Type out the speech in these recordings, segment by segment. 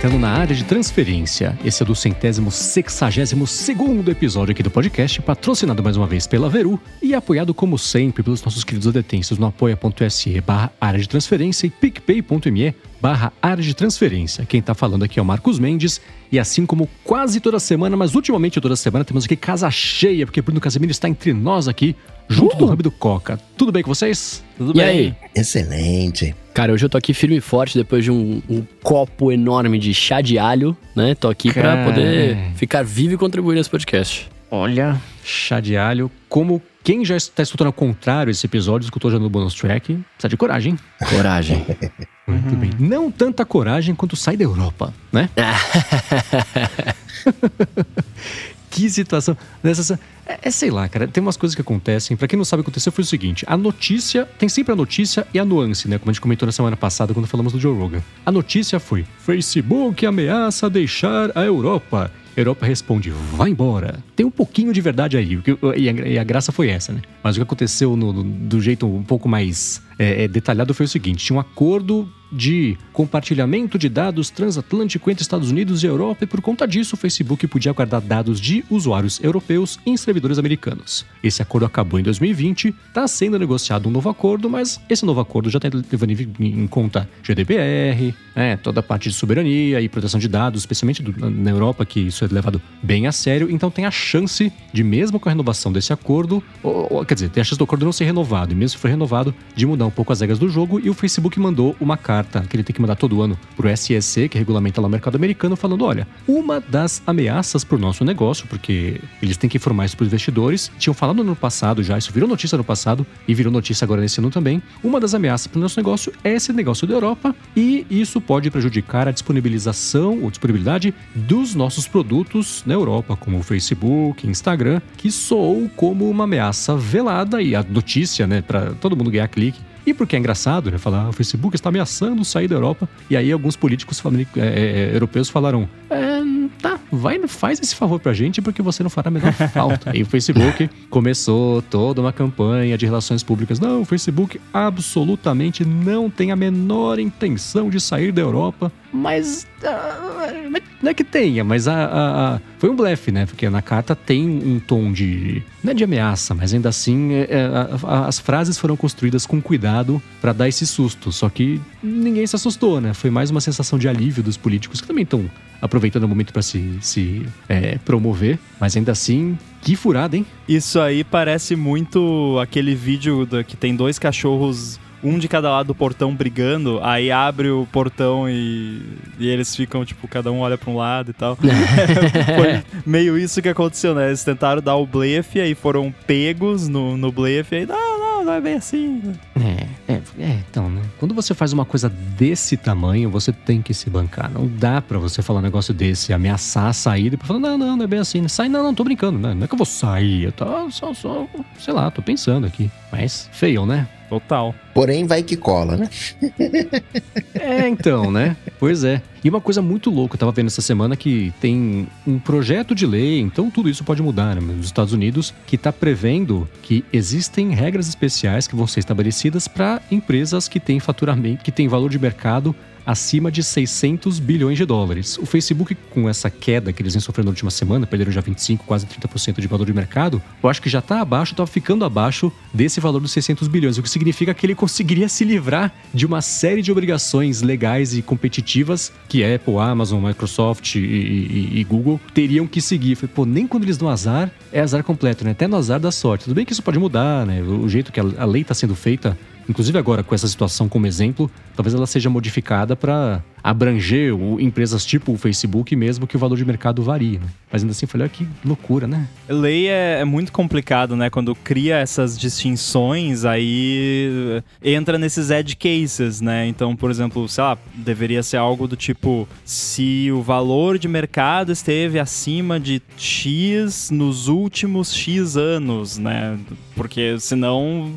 entrando na área de transferência. Esse é do centésimo sexagésimo segundo episódio aqui do podcast, patrocinado mais uma vez pela Veru e apoiado como sempre pelos nossos queridos adetensos no apoia.se barra área de transferência e picpay.me barra área de transferência. Quem tá falando aqui é o Marcos Mendes e assim como quase toda semana, mas ultimamente toda semana, temos aqui casa cheia, porque Bruno Casemiro está entre nós aqui, junto do Hub do Coca. Tudo bem com vocês? Tudo E bem? aí? Excelente. Cara, hoje eu tô aqui firme e forte depois de um, um copo enorme de chá de alho, né? Tô aqui pra Cara. poder ficar vivo e contribuir nesse podcast. Olha, chá de alho, como quem já está escutando ao contrário esse episódio, escutou já no bonus track, precisa de coragem. Coragem. Muito bem. Não tanta coragem quanto sai da Europa, né? que situação. Nessa, é, é, sei lá, cara, tem umas coisas que acontecem. Pra quem não sabe o que aconteceu, foi o seguinte: a notícia, tem sempre a notícia e a nuance, né? Como a gente comentou na semana passada quando falamos do Joe Rogan. A notícia foi: Facebook ameaça deixar a Europa. Europa responde, vai embora. Tem um pouquinho de verdade aí, e a, e a graça foi essa, né? Mas o que aconteceu no- do jeito um pouco mais é, é, detalhado foi o seguinte: tinha um acordo de compartilhamento de dados transatlântico entre Estados Unidos e Europa, e por conta disso, o Facebook podia guardar dados de usuários europeus em servidores americanos. Esse acordo acabou em 2020, está sendo negociado um novo acordo, mas esse novo acordo já está levando em conta GDPR, né, toda a parte de soberania e proteção de dados, especialmente do- na Europa, que isso é levado bem a sério. Então tem a chance de, mesmo com a renovação desse acordo, ou- ou, quer dizer, tem a chance do acordo não ser renovado, e mesmo se for renovado, de mudar um pouco as regras do jogo. E o Facebook mandou uma carta que ele tem que mandar todo ano pro SEC, que regulamenta lá o mercado americano, falando: olha, uma das ameaças pro nosso negócio, porque eles têm que informar isso pros investidores, tinham falado no ano passado já, isso virou notícia no passado e virou notícia agora nesse ano também. Uma das ameaças pro nosso negócio é esse negócio da Europa e isso pode prejudicar a disponibilização ou disponibilidade dos nossos produtos na Europa, como o Facebook, Instagram, que soou como uma ameaça velada e a notícia, né, para todo mundo ganhar clique. E porque é engraçado, né? Falar, "Ah, o Facebook está ameaçando sair da Europa. E aí alguns políticos famili- é, é, europeus falaram: é, tá, vai, faz esse favor pra gente, porque você não fará a menor falta. e o Facebook começou toda uma campanha de relações públicas. Não, o Facebook absolutamente não tem a menor intenção de sair da Europa. Mas. ah, não é que tenha, mas a, a- a- foi um blefe, né? Porque na carta tem um tom de. Não é de ameaça, mas ainda assim é- é, a- as frases foram construídas com cuidado pra dar esse susto. Só que ninguém se assustou, né? Foi mais uma sensação de alívio dos políticos que também estão aproveitando o momento pra se, se é, promover. Mas ainda assim, que furada, hein? Isso aí parece muito aquele vídeo da- que tem dois cachorros, um de cada lado do portão brigando, aí abre o portão e, e eles ficam, tipo, cada um olha pra um lado e tal. Foi meio isso que aconteceu, né? Eles tentaram dar o blefe, aí foram pegos no, no blefe, aí, não, não, é bem assim. É, é, é, então, né? Quando você faz uma coisa desse tamanho, você tem que se bancar. Não dá pra você falar um negócio desse, ameaçar sair e depois falar, não, não, não é bem assim. Sai, não, não, tô brincando, né? Não é que eu vou sair, eu tô só, só, sei lá, tô pensando aqui. Mas, feio, né? Total. Porém, vai que cola, né? É, então, né? Pois é. E uma coisa muito louca, eu tava vendo essa semana que tem um projeto de lei, então tudo isso pode mudar, né? Nos Estados Unidos, que tá prevendo que existem regras especiais que vão ser estabelecidas para empresas que têm faturamento, que têm valor de mercado acima de 600 bilhões de dólares. O Facebook, com essa queda que eles vêm sofrendo na última semana, perderam já 25, quase 30% de valor de mercado, eu acho que já tá abaixo, tava ficando abaixo desse valor dos 600 bilhões, o que significa que ele conseguiria se livrar de uma série de obrigações legais e competitivas que Apple, Amazon, Microsoft e, e- e Google teriam que seguir. Falei, pô, nem quando eles dão azar, é azar completo, né? Até no azar da sorte. Tudo bem que isso pode mudar, né? O jeito que a lei está sendo feita, inclusive agora com essa situação como exemplo, talvez ela seja modificada para abranger empresas tipo o Facebook, mesmo que o valor de mercado varie, né? Mas ainda assim, falei, olha que loucura, né? Lei é, é muito complicado, né? Quando cria essas distinções, aí eh, entra nesses edge cases, né? Então, por exemplo, sei lá, deveria ser algo do tipo: se o valor de mercado esteve acima de X nos últimos X anos, né? Porque senão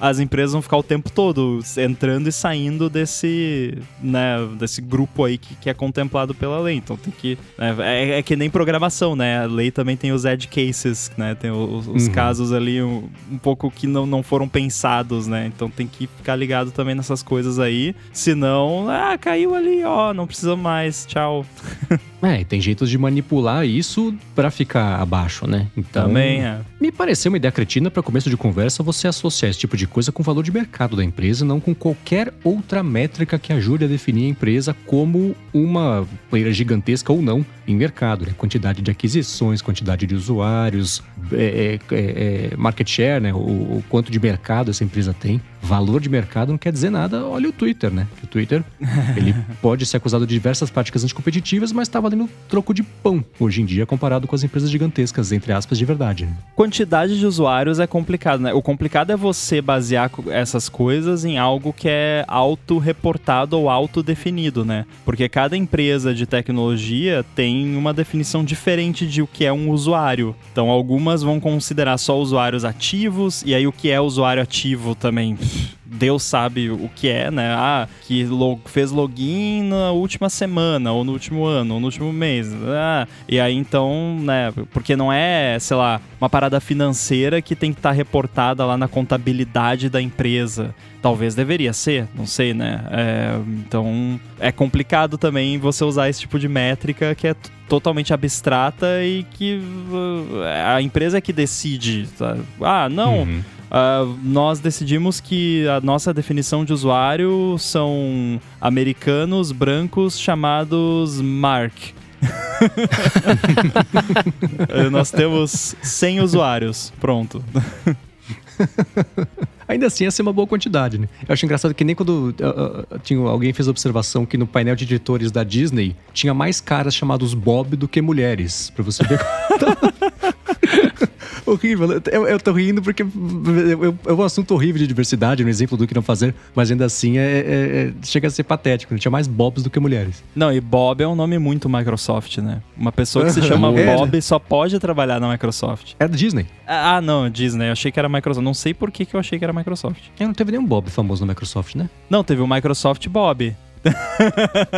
as empresas vão ficar o tempo todo entrando e saindo desse, né, desse grupo aí que, que é contemplado pela lei. Então tem que. né, é, é que nem programação, né? A lei também tem os edge cases, né? Tem os, os Uhum. casos ali um, um pouco que não, não foram pensados, né? Então tem que ficar ligado também nessas coisas aí. Senão, ah, caiu ali, ó, não precisa mais, tchau. É, e tem jeitos de manipular isso pra ficar abaixo, né? Então, Também é. Me pareceu uma ideia cretina para começo de conversa você associar esse tipo de coisa com o valor de mercado da empresa, não com qualquer outra métrica que ajude a definir a empresa como uma player gigantesca ou não em mercado. Né? Quantidade de aquisições, quantidade de usuários, é, é, é, é, market share, né? O, o quanto de mercado essa empresa tem. Valor de mercado não quer dizer nada. Olha o Twitter, né? O Twitter ele pode ser acusado de diversas práticas anticompetitivas, mas tá valendo troco de pão hoje em dia comparado com as empresas gigantescas, entre aspas, de verdade. né? Quantidade de usuários é complicado, né? O complicado é você basear essas coisas em algo que é auto-reportado ou auto-definido, né? Porque cada empresa de tecnologia tem uma definição diferente de o que é um usuário. Então, algumas vão considerar só usuários ativos, e aí o que é usuário ativo também. Deus sabe o que é, né? Ah, que lo- fez login na última semana, ou no último ano, ou no último mês. Ah, e aí então, né? Porque não é, sei lá, uma parada financeira que tem que estar reportada lá na contabilidade da empresa. Talvez deveria ser, não sei, né? É, então é complicado também você usar esse tipo de métrica que é totalmente abstrata e que uh, a empresa é que decide. tá? Ah, não. Uhum. Ah, nós decidimos que a nossa definição de usuário são americanos brancos chamados Mark. Nós temos 100 usuários. Pronto. Ainda assim, essa é uma boa quantidade, né? Eu acho engraçado que nem quando ah, ah, tinha, alguém fez a observação que no painel de editores da Disney tinha mais caras chamados Bob do que mulheres. Pra você ver. horrível. Eu, eu tô rindo porque é um assunto horrível de diversidade, no exemplo do que não fazer, mas ainda assim é, é- é- chega a ser patético. né? Tinha mais Bobs do que mulheres. Não, e Bob é um nome muito Microsoft, né? Uma pessoa que se chama É, né? Bob só pode trabalhar na Microsoft. Era da Disney. Ah, não, Disney. Eu achei que era Microsoft. Não sei por que, que eu achei que era Microsoft. É, não teve nenhum Bob famoso na Microsoft, né? Não, teve o Microsoft Bob.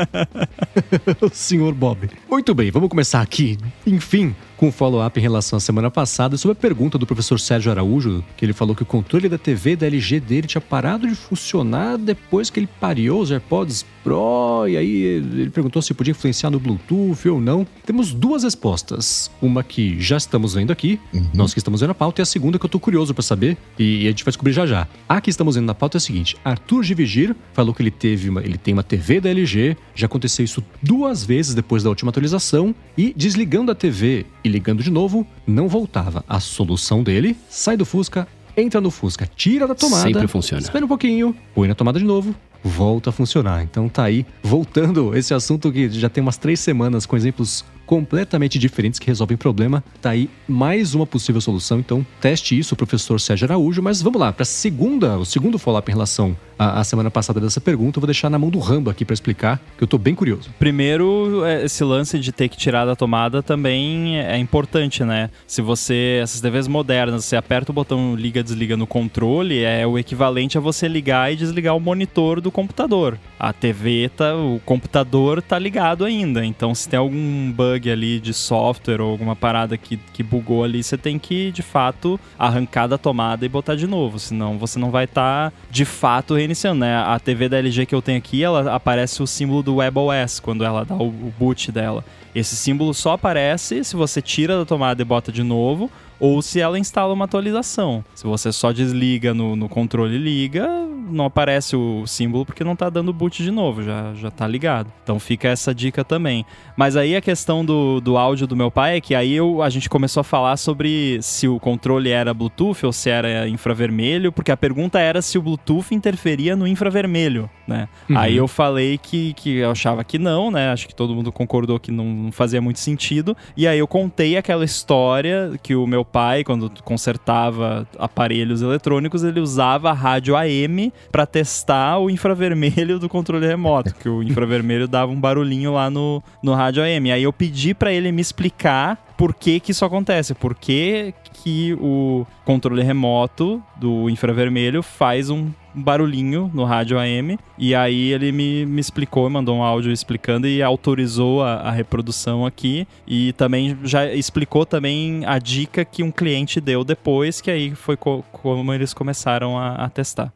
o senhor Bob. Muito bem, vamos começar aqui, enfim, com um follow-up em relação à semana passada sobre a pergunta do professor Sérgio Araújo, que ele falou que o controle da TV da LG dele tinha parado de funcionar depois que ele pariu os AirPods Pro, e aí ele perguntou se podia influenciar no Bluetooth ou não. Temos duas respostas. Uma que já estamos vendo aqui, nós que estamos vendo a pauta, e a segunda que eu tô curioso pra saber, e a gente vai descobrir já já. A que estamos vendo na pauta é a seguinte: Arthur de Vigir falou que ele teve uma, ele tem uma TV da LG, já aconteceu isso duas vezes depois da última atualização, e desligando a TV e ligando de novo, não voltava. A solução dele: sai do Fusca, entra no Fusca, tira da tomada. Sempre funciona. Espera um pouquinho, põe na tomada de novo, volta a funcionar. Então tá aí, voltando esse assunto que já tem umas três semanas com exemplos completamente diferentes que resolvem problema. Tá aí mais uma possível solução. Então teste isso, professor Sérgio Araújo. Mas vamos lá, para segunda, o segundo follow-up em relação à, à semana passada dessa pergunta, eu vou deixar na mão do Rambo aqui para explicar, que eu tô bem curioso. Primeiro, é, esse lance de ter que tirar da tomada também é importante, né? Se você, essas TVs modernas, você aperta o botão liga, desliga no controle, é o equivalente a você ligar e desligar o monitor do computador. A TV tá, o computador tá ligado ainda, então se tem algum bug ali de software ou alguma parada que, que bugou ali, você tem que, de fato, arrancar da tomada e botar de novo, senão você não vai estar, de fato, reiniciando, né? A TV da LG que eu tenho aqui, ela aparece o símbolo do WebOS quando ela dá o boot dela. Esse símbolo só aparece se você tira da tomada e bota de novo, ou se ela instala uma atualização. Se você só desliga no, no controle e liga, não aparece o símbolo porque não tá dando boot de novo, já, já tá ligado. Então fica essa dica também. Mas aí a questão do, do áudio do meu pai é que aí eu, a gente começou a falar sobre se o controle era Bluetooth ou se era infravermelho, porque a pergunta era se o Bluetooth interferia no infravermelho, né? Uhum. Aí eu falei que, que eu achava que não, né? Acho que todo mundo concordou que não, não fazia muito sentido. E aí eu contei aquela história que o meu pai, quando consertava aparelhos eletrônicos, ele usava a rádio AM para testar o infravermelho do controle remoto, que o infravermelho dava um barulhinho lá no, no rádio AM. Aí eu pedi para ele me explicar por que que isso acontece, por que que o controle remoto do infravermelho faz um um barulhinho no rádio AM. E aí ele me, me explicou, mandou um áudio explicando e autorizou a, a reprodução aqui. E também já explicou também a dica que um cliente deu depois, que aí foi co como eles começaram a, a testar.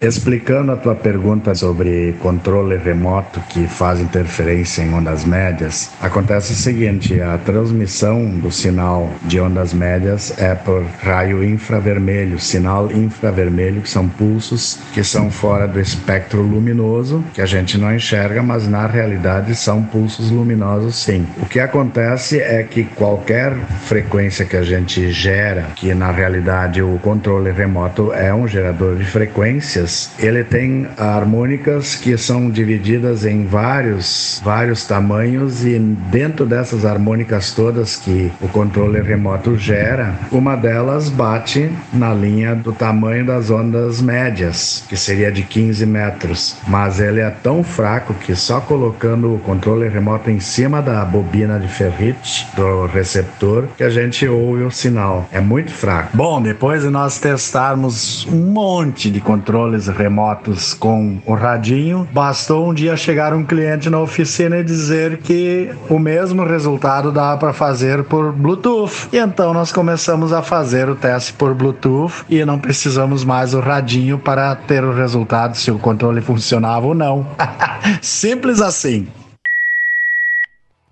Explicando a tua pergunta sobre controle remoto que faz interferência em ondas médias, acontece o seguinte: a transmissão do sinal de ondas médias é por raio infravermelho, sinal infravermelho, que são pulsos que são fora do espectro luminoso, que a gente não enxerga, mas na realidade são pulsos luminosos sim. O que acontece é que qualquer frequência que a gente gera, que na realidade o controle remoto é um gerador de frequências, ele tem harmônicas que são divididas em vários, vários tamanhos e dentro dessas harmônicas todas que o controle remoto gera, uma delas bate na linha do tamanho das ondas médias, que seria de 15 metros. Mas ele é tão fraco que só colocando o controle remoto em cima da bobina de ferrite do receptor que a gente ouve o sinal. É muito fraco. Bom, depois de nós testarmos um monte de controles remotos com o radinho. Bastou um dia chegar um cliente na oficina e dizer que o mesmo resultado dava para fazer por Bluetooth. E então nós começamos a fazer o teste por Bluetooth e não precisamos mais o radinho para ter o resultado se o controle funcionava ou não. Simples assim.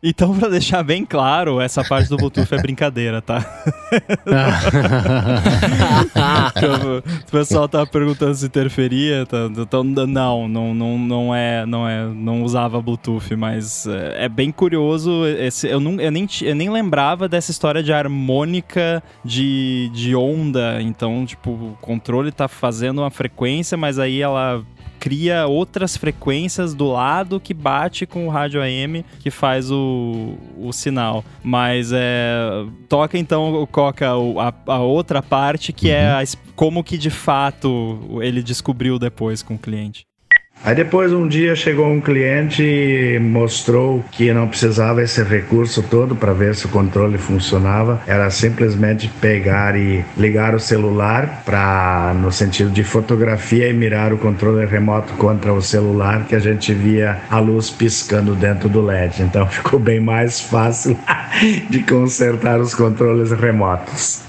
Então, pra deixar bem claro, essa parte do Bluetooth é brincadeira, tá? o pessoal tava perguntando se interferia, tá? então não, não, não, não é, não é, não usava Bluetooth, mas é, é bem curioso. Esse, eu, não, eu, nem, eu nem lembrava dessa história de harmônica de, de onda. Então, tipo, o controle tá fazendo uma frequência, mas aí ela cria outras frequências do lado que bate com o rádio AM que faz o, o sinal. Mas é. Toca então, Coca, a, a outra parte que é uhum. é a, como que de fato ele descobriu depois com o cliente. Aí depois um dia chegou um cliente e mostrou que não precisava esse recurso todo para ver se o controle funcionava, era simplesmente pegar e ligar o celular para no sentido de fotografia e mirar o controle remoto contra o celular que a gente via a luz piscando dentro do LED. Então ficou bem mais fácil de consertar os controles remotos.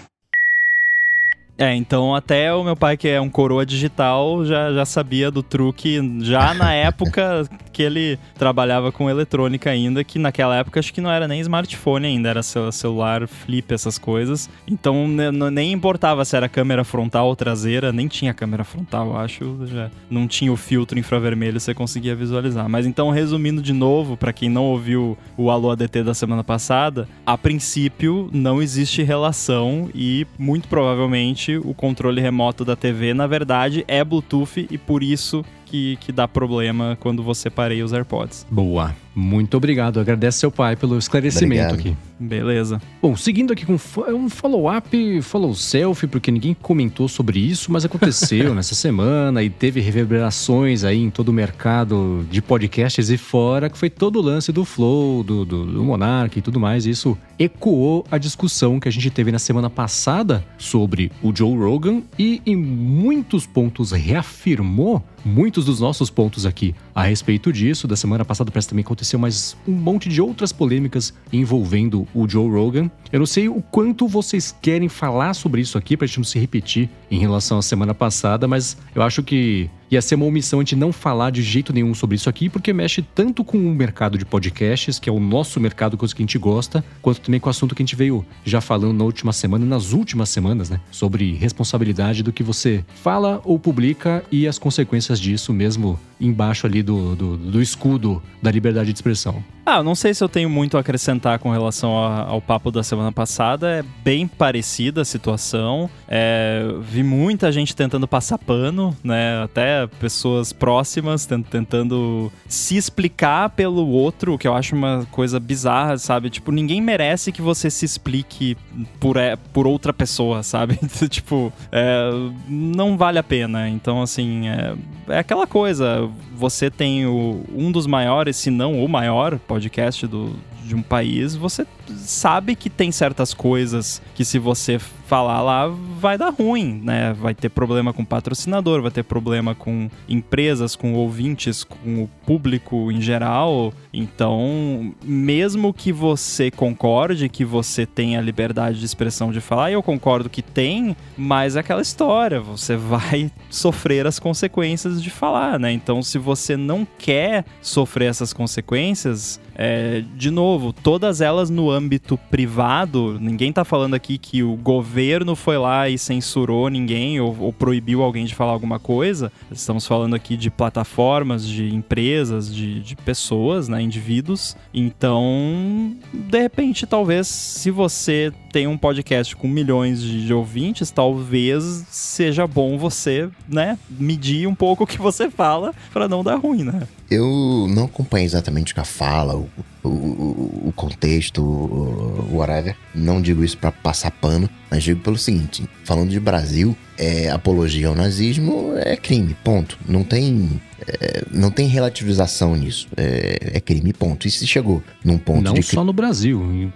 É, então até o meu pai, que é um coroa digital, já, já sabia do truque já na época que ele trabalhava com eletrônica ainda, que naquela época acho que não era nem smartphone ainda, era celular flip, essas coisas. Então nem importava se era câmera frontal ou traseira, nem tinha câmera frontal, acho, já não tinha o filtro infravermelho, você conseguia visualizar. Mas então, resumindo de novo, para quem não ouviu o Alô ADT da semana passada, a princípio não existe relação e muito provavelmente o controle remoto da TV, na verdade, é Bluetooth e por isso que, que dá problema quando você pareia os AirPods. Boa. Muito obrigado. Agradece seu pai pelo esclarecimento obrigado. aqui. Beleza. Bom, seguindo aqui com um follow-up, follow selfie, porque ninguém comentou sobre isso, mas aconteceu nessa semana e teve reverberações aí em todo o mercado de podcasts e fora, que foi todo o lance do Flow, do, do, do Monark e tudo mais. E isso ecoou a discussão que a gente teve na semana passada sobre o Joe Rogan e em muitos pontos reafirmou muitos dos nossos pontos aqui a respeito disso. Da semana passada parece também aconteceu mais um monte de outras polêmicas envolvendo o Joe Rogan. Eu não sei o quanto vocês querem falar sobre isso aqui pra gente não se repetir em relação à semana passada, mas eu acho que ia ser uma omissão a gente não falar de jeito nenhum sobre isso aqui, porque mexe tanto com o mercado de podcasts, que é o nosso mercado, coisa que a gente gosta, quanto também com o assunto que a gente veio já falando na última semana, nas últimas semanas, né? Sobre responsabilidade do que você fala ou publica e as consequências disso, mesmo embaixo ali do, do, do escudo da liberdade de expressão. Ah, não sei se eu tenho muito a acrescentar com relação ao papo da semana passada. É bem parecida a situação. É, vi muita gente tentando passar pano, né? Até pessoas próximas tentando se explicar pelo outro, que eu acho uma coisa bizarra, sabe? Tipo, ninguém merece que você se explique por, é, por outra pessoa, sabe? tipo, é, não vale a pena. Então, assim, é, é aquela coisa. Você tem o, um dos maiores, se não o maior, podcast do, de um país, você sabe que tem certas coisas que se você falar lá vai dar ruim, né? Vai ter problema com patrocinador, vai ter problema com empresas, com ouvintes, com o público em geral. Então, mesmo que você concorde que você tenha liberdade de expressão de falar, eu concordo que tem, mas é aquela história, você vai sofrer as consequências de falar, né? Então, se você não quer sofrer essas consequências, é, de novo, todas elas no âmbito privado, ninguém tá falando aqui que o governo foi lá e censurou ninguém ou, ou, proibiu alguém de falar alguma coisa. Estamos falando aqui de plataformas, de empresas, de, de pessoas, né, indivíduos. Então, de repente, talvez, se você tem um podcast com milhões de, ouvintes, talvez seja bom você, né, medir um pouco o que você fala para não dar ruim, né? Eu não acompanho exatamente o que a fala, o, o, o contexto, o whatever. Não digo isso para passar pano, mas digo pelo seguinte: falando de Brasil, é, apologia ao nazismo é crime, ponto. Não tem. É, não tem relativização nisso. É, é, crime, ponto. E se chegou num ponto não de. Não só no Brasil.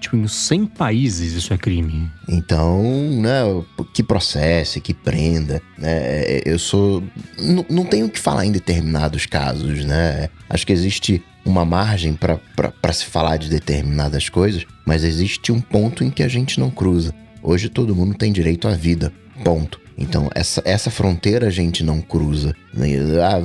Tipo, em 100 países isso é crime. Então, né, que processe, que prenda, né? Eu sou. Não tenho o que falar em determinados casos, né? Acho que existe uma margem para se falar de determinadas coisas, mas existe um ponto em que a gente não cruza. Hoje todo mundo tem direito à vida, ponto. Então, essa, essa fronteira a gente não cruza. Ah,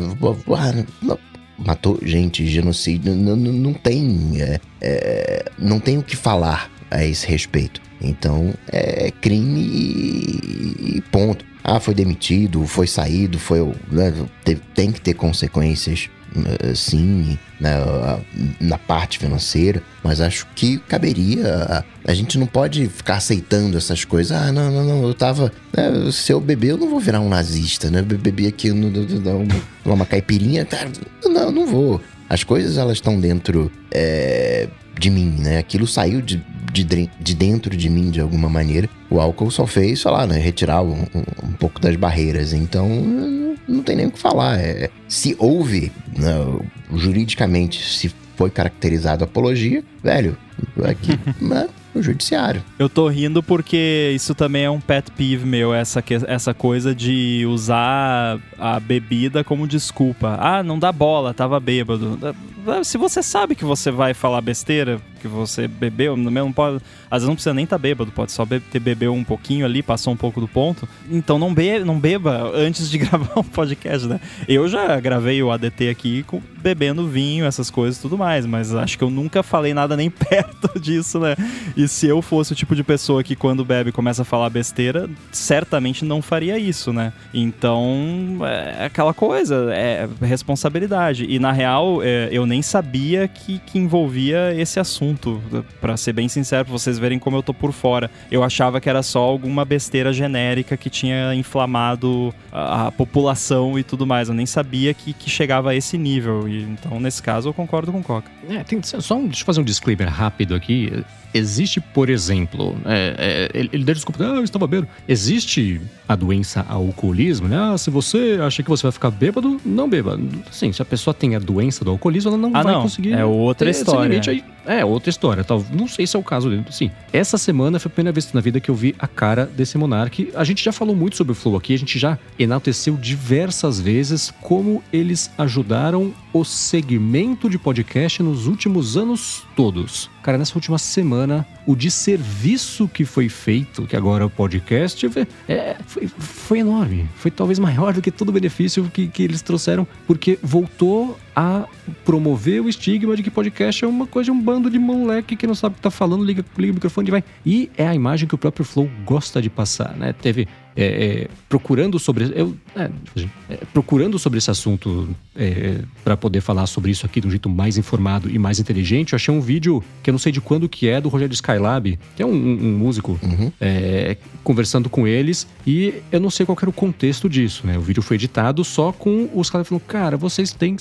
ah matou gente, genocídio, não, não, tem, é, é, não tem o que falar a esse respeito. Então é crime e, ponto. Ah, foi demitido, foi saído, foi né, tem que ter consequências sim na, na parte financeira, mas acho que caberia. A, gente não pode ficar aceitando essas coisas. Ah, não, não, não, eu tava. Né, se eu beber, eu não vou virar um nazista, né? Beber aqui no, no, no, uma caipirinha, tá, não, não vou. As coisas elas estão dentro é, de mim, né? Aquilo saiu de, de, de, dentro de mim de alguma maneira. O álcool só fez, sei lá, né? Retirar um, um, um pouco das barreiras. Então, não tem nem o que falar. É, se houve, né, juridicamente, se foi caracterizado apologia, velho, aqui, né, o judiciário. Eu tô rindo porque isso também é um pet peeve meu, essa, essa coisa de usar a bebida como desculpa. Ah, não dá bola, tava bêbado. Se você sabe que você vai falar besteira, que você bebeu, não pode, às vezes não precisa nem estar tá bêbado, pode só be ter bebeu um pouquinho ali, passou um pouco do ponto. Então não, be não beba antes de gravar um podcast, né? Eu já gravei o ADT aqui com, bebendo vinho, essas coisas e tudo mais, mas acho que eu nunca falei nada nem perto disso, né? E se eu fosse o tipo de pessoa que quando bebe começa a falar besteira, certamente não faria isso, né? Então, é aquela coisa, é responsabilidade. E na real, é, eu nem sabia que, que envolvia esse assunto, para ser bem sincero, pra vocês verem como eu tô por fora. Eu achava que era só alguma besteira genérica que tinha inflamado a, a população e tudo mais. Eu nem sabia que, que chegava a esse nível. E, então, nesse caso, eu concordo com o Coca. É, tem, só um, deixa eu fazer um disclaimer rápido aqui. Existe, por exemplo, é, é, ele deu desculpa, ah, eu estava bêbado. Existe a doença alcoolismo, né? Ah, se você acha que você vai ficar bêbado, não beba. Sim, se a pessoa tem a doença do alcoolismo, ela não ah, vai não. conseguir. É outra história. Aí. É, outra história. Tal. Não sei se é o caso dele. Sim, essa semana foi a primeira vez na vida que eu vi a cara desse monarca. A gente já falou muito sobre o Flow aqui, a gente já enalteceu diversas vezes como eles ajudaram o segmento de podcast nos últimos anos todos. Cara, nessa última semana, o desserviço que foi feito, que agora é o podcast, é, foi, foi, enorme. Foi talvez maior do que todo o benefício que, que eles trouxeram, porque voltou a promover o estigma de que podcast é uma coisa um bando de moleque que não sabe o que tá falando, liga, liga o microfone e vai. E é a imagem que o próprio Flow gosta de passar, né? Teve é, é, procurando sobre eu, é, é procurando sobre esse assunto é, para poder falar sobre isso aqui de um jeito mais informado e mais inteligente eu achei um vídeo que eu não sei de quando que é do Rogério Skylab que é um, um músico uhum. É, conversando com eles e eu não sei qual era o contexto disso né o vídeo foi editado só com os caras falando cara vocês têm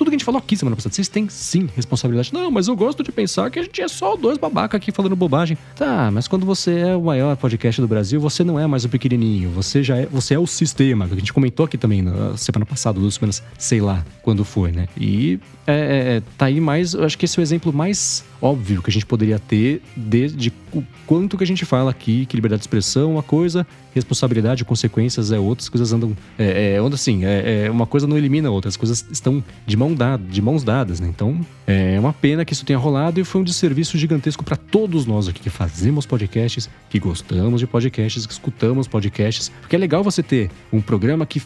tudo que a gente falou aqui semana passada, vocês têm sim responsabilidade. Não, mas eu gosto de pensar que a gente é só dois babaca aqui falando bobagem. Tá, mas quando você é o maior podcast do Brasil, você não é mais o pequenininho, você já é, você é o sistema, que a gente comentou aqui também na semana passada, duas semanas, sei lá quando foi, né? E é, é, tá aí mais. Eu acho que esse é o exemplo mais óbvio que a gente poderia ter de, de o quanto que a gente fala aqui que liberdade de expressão é uma coisa, responsabilidade, consequências é outras coisas andam. É, é assim, é, é, uma coisa não elimina a outra, as coisas estão de, mão dada, de mãos dadas, né? Então é uma pena que isso tenha rolado e foi um desserviço gigantesco para todos nós aqui que fazemos podcasts, que gostamos de podcasts, que escutamos podcasts, porque é legal você ter um programa que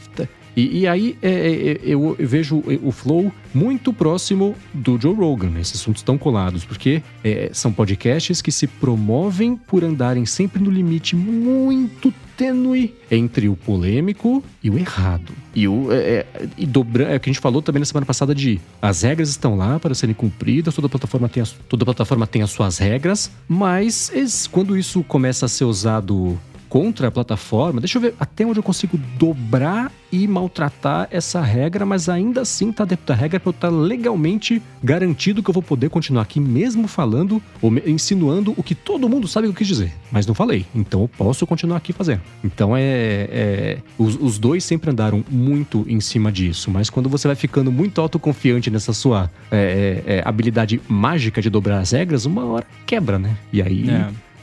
e, e aí é, é, é eu, vejo o Flow muito próximo do Joe Rogan. Né? Esses assuntos estão colados, porque é, são podcasts que se promovem por andarem sempre no limite muito tênue entre o polêmico e o errado. E o é, é, e dobra, é o que a gente falou também na semana passada de as regras estão lá para serem cumpridas, toda plataforma tem as, toda plataforma tem as suas regras, mas quando isso começa a ser usado contra a plataforma, deixa eu ver até onde eu consigo dobrar e maltratar essa regra, mas ainda assim tá dentro da regra para eu estar tá legalmente garantido que eu vou poder continuar aqui mesmo falando ou insinuando o que todo mundo sabe que eu quis dizer, mas não falei. Então eu posso continuar aqui fazendo. Então é, é os, os, dois sempre andaram muito em cima disso, mas quando você vai ficando muito autoconfiante nessa sua é, é, é habilidade mágica de dobrar as regras, uma hora quebra, né? E aí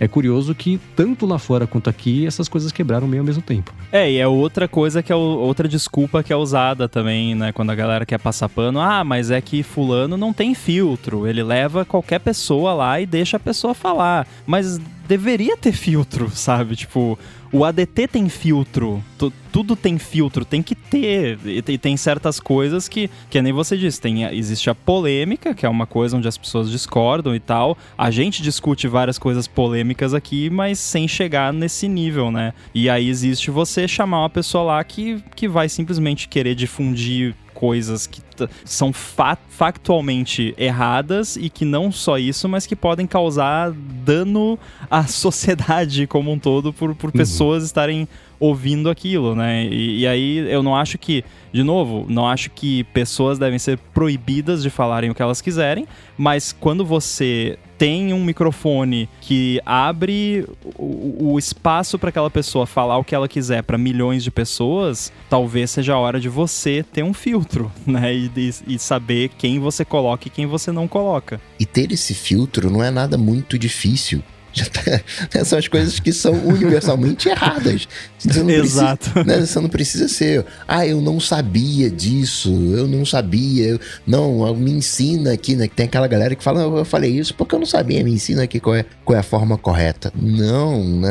é curioso que tanto lá fora quanto aqui essas coisas quebraram meio ao mesmo tempo. É, e é outra coisa que é outra desculpa que é usada também, né? Quando a galera quer passar pano, ah, mas é que fulano não tem filtro, ele leva qualquer pessoa lá e deixa a pessoa falar. Mas deveria ter filtro, sabe? Tipo, o ADT tem filtro, tudo tem filtro, tem que ter. E tem certas coisas que, que nem você disse, tem, existe a polêmica, que é uma coisa onde as pessoas discordam e tal. A gente discute várias coisas polêmicas aqui, mas sem chegar nesse nível, né? E aí existe você chamar uma pessoa lá que, que vai simplesmente querer difundir coisas que são fa factualmente erradas e que não só isso, mas que podem causar dano à sociedade como um todo por, por uhum. pessoas estarem ouvindo aquilo, né? E, e, aí eu não acho que, de novo, não acho que pessoas devem ser proibidas de falarem o que elas quiserem, mas quando você tem um microfone que abre o, o espaço para aquela pessoa falar o que ela quiser para milhões de pessoas, talvez seja a hora de você ter um filtro, né? E, e, e saber quem você coloca e quem você não coloca. E ter esse filtro não é nada muito difícil. Tá, são as coisas que são universalmente erradas. Você Exato. Precisa, né, você não precisa ser, ah, eu não sabia disso, eu não sabia. Não, me ensina aqui, né? Tem aquela galera que fala, eu falei isso porque eu não sabia, me ensina aqui qual é, qual é a forma correta. Não, né,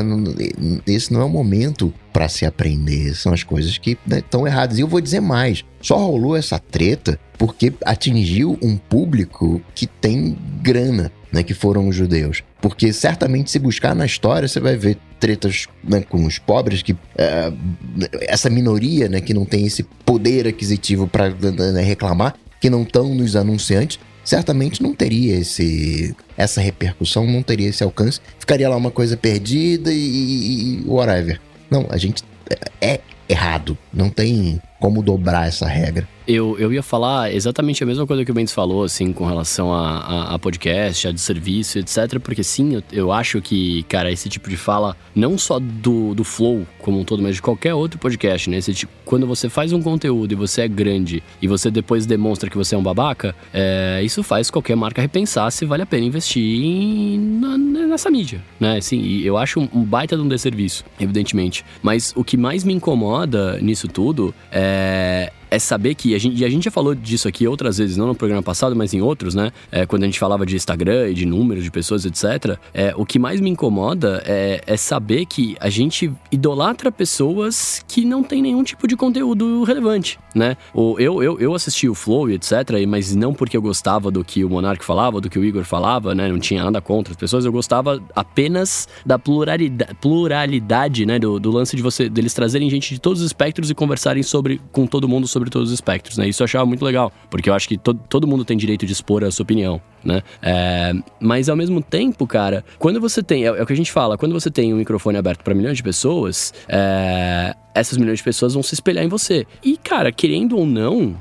esse não é o momento para se aprender. São as coisas que estão né, erradas. E eu vou dizer mais: só rolou essa treta porque atingiu um público que tem grana né, que foram os judeus. Porque certamente, se buscar na história, você vai ver tretas né, com os pobres, que é, essa minoria né, que não tem esse poder aquisitivo para né, reclamar, que não estão nos anunciantes, certamente não teria esse essa repercussão, não teria esse alcance. Ficaria lá uma coisa perdida e, e whatever. Não, a gente é, é errado. Não tem como dobrar essa regra. Eu, eu ia falar exatamente a mesma coisa que o Mendes falou, assim, com relação a, a, a podcast, a de serviço, etc. Porque sim, eu, eu, acho que, cara, esse tipo de fala, não só do, do Flow como um todo, mas de qualquer outro podcast, né? Esse tipo, quando você faz um conteúdo e você é grande e você depois demonstra que você é um babaca, é, isso faz qualquer marca repensar se vale a pena investir em, na, nessa mídia, né? Assim, e eu acho um, baita de um desserviço, evidentemente. Mas o que mais me incomoda nisso tudo é é saber que a gente, e a gente já falou disso aqui outras vezes, não no programa passado, mas em outros, né? É, quando a gente falava de Instagram e de números de pessoas, etc. É, o que mais me incomoda é, é saber que a gente idolatra pessoas que não tem nenhum tipo de conteúdo relevante, né? O, eu, eu, eu assisti o Flow e etc, mas não porque eu gostava do que o Monark falava, do que o Igor falava, né? Não tinha nada contra as pessoas, eu gostava apenas da pluralidade, pluralidade né? Do, do lance de você, deles trazerem gente de todos os espectros e conversarem sobre, com todo mundo sobre sobre todos os espectros, né? Isso eu achava muito legal, porque eu acho que to todo mundo tem direito de expor a sua opinião, né? É, mas ao mesmo tempo, cara, quando você tem, é, é, o que a gente fala, quando você tem um microfone aberto para milhões de pessoas, é, essas milhões de pessoas vão se espelhar em você. E, cara, querendo ou não,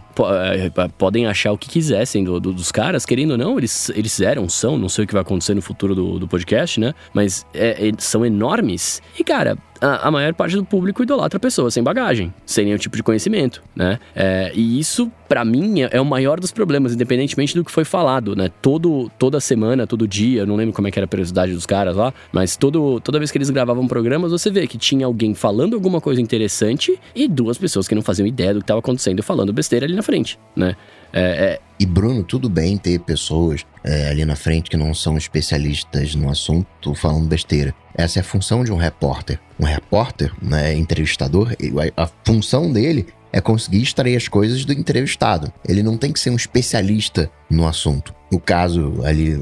é, podem achar o que quisessem do, do, dos caras, querendo ou não, eles, eles eram, são, não sei o que vai acontecer no futuro do, do podcast, né? Mas é, é, são enormes. E, cara, a, a maior parte do público idolatra pessoas sem bagagem, sem nenhum tipo de conhecimento, né? É, e isso, para mim, é, é o maior dos problemas, independentemente do que foi falado, né? Todo, toda semana, todo dia, eu não lembro como é que era a periodicidade dos caras lá, mas todo, toda vez que eles gravavam programas, você vê que tinha alguém falando alguma coisa interessante e duas pessoas que não faziam ideia do que estava acontecendo falando besteira ali na frente, né? É, é... E Bruno, tudo bem ter pessoas é, ali na frente que não são especialistas no assunto falando besteira. Essa é a função de um repórter. Um repórter, né, entrevistador, a função dele é conseguir extrair as coisas do entrevistado. Ele não tem que ser um especialista no assunto. No caso ali,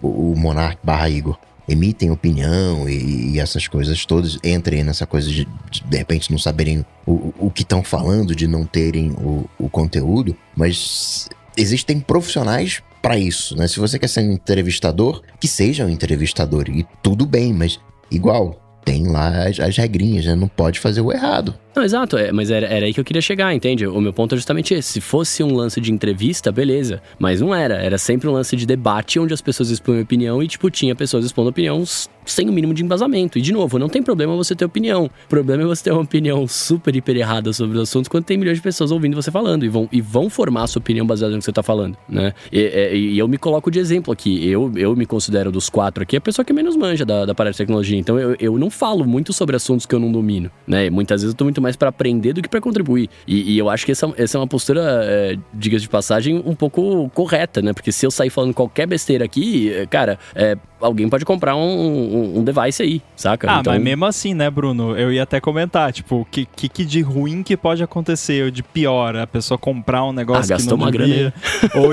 o Monark barra Igor emitem opinião e, e, essas coisas todas entrem nessa coisa de, de, de repente não saberem o, o que estão falando, de não terem o, o conteúdo, mas existem profissionais para isso, né? Se você quer ser um entrevistador, que seja um entrevistador e tudo bem, mas igual tem lá as, as regrinhas, né? Não pode fazer o errado. Não, exato, é, mas era, era aí que eu queria chegar, entende? O meu ponto é justamente esse. Se fosse um lance de entrevista, beleza. Mas não era. Era sempre um lance de debate onde as pessoas expõem opinião e, tipo, tinha pessoas expondo opinião sem o mínimo de embasamento. E, de novo, não tem problema você ter opinião. O problema é você ter uma opinião super, hiper errada sobre os assuntos quando tem milhões de pessoas ouvindo você falando e vão, e vão formar a sua opinião baseada no que você tá falando, né? E, e, e eu me coloco de exemplo aqui. Eu, eu me considero dos quatro aqui a pessoa que menos manja da, da parada de tecnologia. Então, eu, eu não falo muito sobre assuntos que eu não domino, né? Muitas vezes eu tô muito mais para aprender do que para contribuir. E, e, eu acho que essa, essa é uma postura, é, diga de passagem, um pouco correta, né? Porque se eu sair falando qualquer besteira aqui, é, cara, é, alguém pode comprar um, um, um, device aí, saca? Ah, então... mas mesmo assim, né, Bruno? Eu ia até comentar, tipo, o que, que, de ruim que pode acontecer, ou de pior, a pessoa comprar um negócio ah, que não uma devia, grana.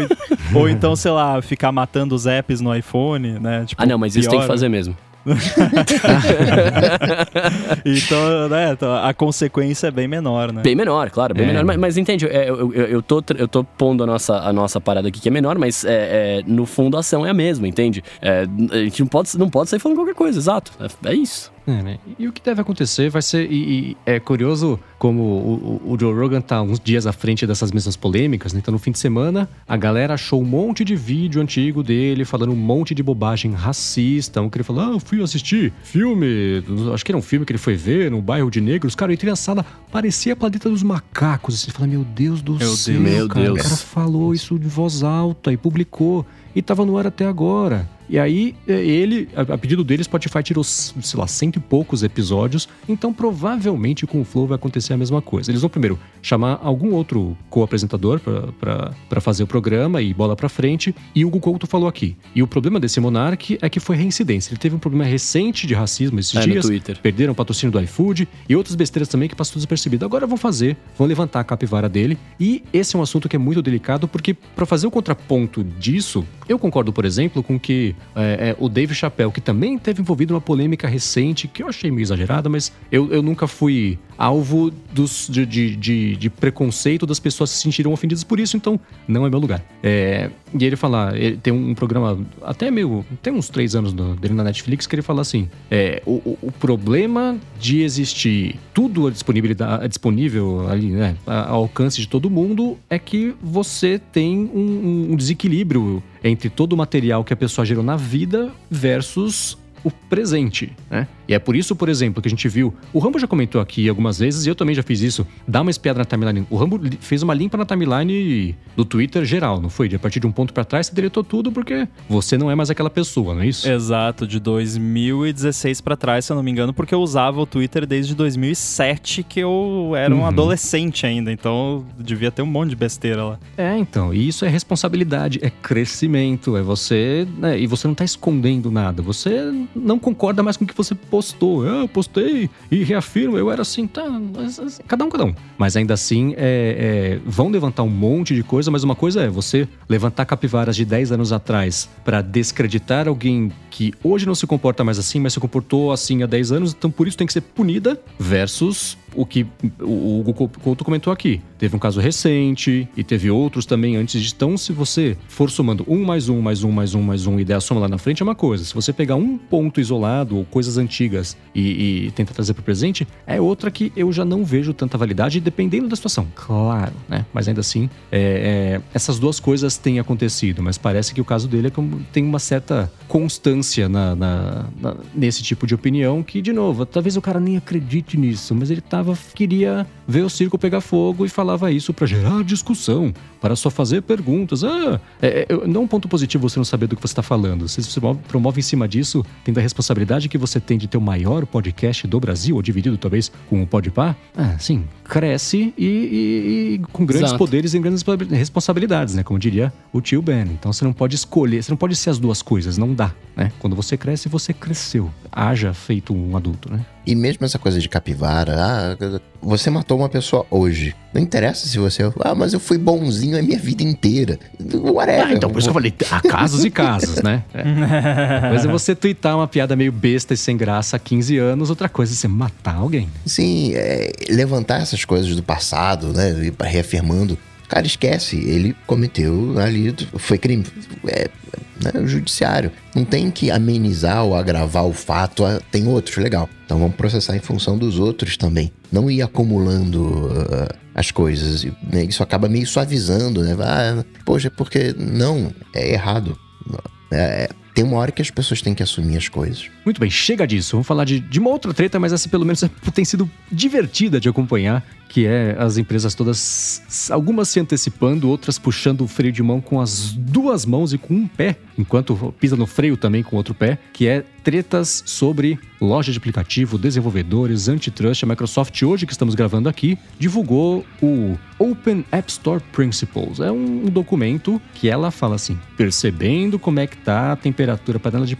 ou, ou então, sei lá, ficar matando os apps no iPhone, né? Tipo, ah, não, mas pior... isso tem que fazer mesmo. então, né, então, a consequência é bem menor, né? Bem menor, claro, bem é. menor. Mas, mas entende, é, eu, eu, eu, tô, eu tô pondo a nossa, a nossa parada aqui que é menor, mas é, é no fundo a ação é a mesma, entende? É, a gente não pode, não pode sair falando qualquer coisa, exato. É, é isso. É, né? E o que deve acontecer vai ser. E, e é curioso como o, o, o, Joe Rogan tá uns dias à frente dessas mesmas polêmicas, né? Então, no fim de semana, a galera achou um monte de vídeo antigo dele falando um monte de bobagem racista. Um que ele falou: Ah, eu fui assistir filme. Acho que era um filme que ele foi ver no bairro de negros. Cara, eu entrei na sala, parecia a Planeta dos Macacos. Assim, fala: Meu Deus do meu céu. Deus. Meu cara, Deus. O cara falou isso de voz alta e publicou. E tava no ar até agora. E aí, é, ele, a pedido dele, Spotify tirou, sei lá, cento e poucos episódios. Então, provavelmente com o Flow vai acontecer a mesma coisa. Eles vão primeiro chamar algum outro co-apresentador para fazer o programa e bola pra frente. E o Hugo Couto falou aqui. E o problema desse Monark é que foi reincidência. Ele teve um problema recente de racismo esses é, dias. Perderam o patrocínio do iFood e outras besteiras também que passou despercebido. Agora vão fazer, vão levantar a capivara dele. E esse é um assunto que é muito delicado, porque para fazer o contraponto disso, eu concordo, por exemplo, com que é, é, o Dave Chappelle, que também teve envolvido numa polêmica recente, que eu achei meio exagerada, mas eu, eu nunca fui alvo dos, de, de, de, de preconceito das pessoas se sentiram ofendidas por isso, então não é meu lugar. É, e ele fala, ele tem um programa até meio. tem uns três anos do, dele na Netflix que ele fala assim: é, o, o problema de existir tudo disponível, disponível ali, né, ao alcance de todo mundo, é que você tem um, um desequilíbrio entre todo o material que a pessoa gerou na vida versus o presente, né? E é por isso, por exemplo, que a gente viu. O Rambo já comentou aqui algumas vezes, e eu também já fiz isso. Dá uma espiada na timeline. O Rambo fez uma limpa na timeline do Twitter geral, não foi? De a partir de um ponto para trás, você deletou tudo porque você não é mais aquela pessoa, não é isso? Exato, de 2016 para trás, se eu não me engano, porque eu usava o Twitter desde 2007, que eu era um uhum. adolescente ainda, então devia ter um monte de besteira lá. É, então, e isso é responsabilidade, é crescimento, é você. Né, e você não tá escondendo nada, você não concorda mais com o que você postou. Ah, eu postei e reafirmo, eu era assim, tá. Assim, cada um, cada um. Mas ainda assim, é, é, vão levantar um monte de coisa, mas uma coisa é você levantar capivaras de 10 anos atrás para descreditar alguém que hoje não se comporta mais assim, mas se comportou assim há 10 anos, então por isso tem que ser punida, versus o que o Hugo Couto comentou aqui. Teve um caso recente e teve outros também antes de. Então, se você for somando um mais um, mais um, mais um, mais um e der a soma lá na frente, é uma coisa. Se você pegar um ponto isolado ou coisas antigas e, e tentar trazer para o presente, é outra que eu já não vejo tanta validade, dependendo da situação, claro, né? Mas ainda assim, é, é, essas duas coisas têm acontecido, mas parece que o caso dele é tem uma certa constância na, na, na, nesse tipo de opinião que, de novo, talvez o cara nem acredite nisso, mas ele queria ver o circo pegar fogo e falava isso para gerar discussão, para só fazer perguntas. Ah, é, é, não é um ponto positivo você não saber do que você está falando. Se você promove em cima disso, tendo a responsabilidade que você tem de ter o maior podcast do Brasil, ou dividido talvez com o Podpah, ah, sim, cresce e, e, e com grandes Exato. poderes e grandes responsabilidades, né? Como diria o tio Ben. Então você não pode escolher, você não pode ser as duas coisas, não dá, né? Quando você cresce, você cresceu. Haja feito um adulto, né? E mesmo essa coisa de capivara, ah, você matou uma pessoa hoje. Não interessa se você. Ah, mas eu fui bonzinho a minha vida inteira. Whatever. Ah, então, por isso que eu falei, há casos e casos, né? É. Mas é você twittar uma piada meio besta e sem graça há 15 anos, outra coisa é você matar alguém. Sim, é, levantar essas coisas do passado, né? Reafirmando. Cara, esquece, ele cometeu ali, foi crime. É, né, o judiciário. Não tem que amenizar ou agravar o fato, ah, tem outros, legal. Então vamos processar em função dos outros também. Não ir acumulando uh, as coisas. Né? Isso acaba meio suavizando, né? Ah, poxa, porque não, é errado. É, tem uma hora que as pessoas têm que assumir as coisas. Muito bem, chega disso. Vamos falar de, de uma outra treta, mas essa pelo menos tem sido divertida de acompanhar, que é as empresas todas, algumas se antecipando, outras puxando o freio de mão com as duas mãos e com um pé, enquanto pisa no freio também com outro pé, que é tretas sobre loja de aplicativo, desenvolvedores, antitrust. A Microsoft, hoje que estamos gravando aqui, divulgou o Open App Store Principles. É um documento que ela fala assim, percebendo como é que tá a temperatura panela de,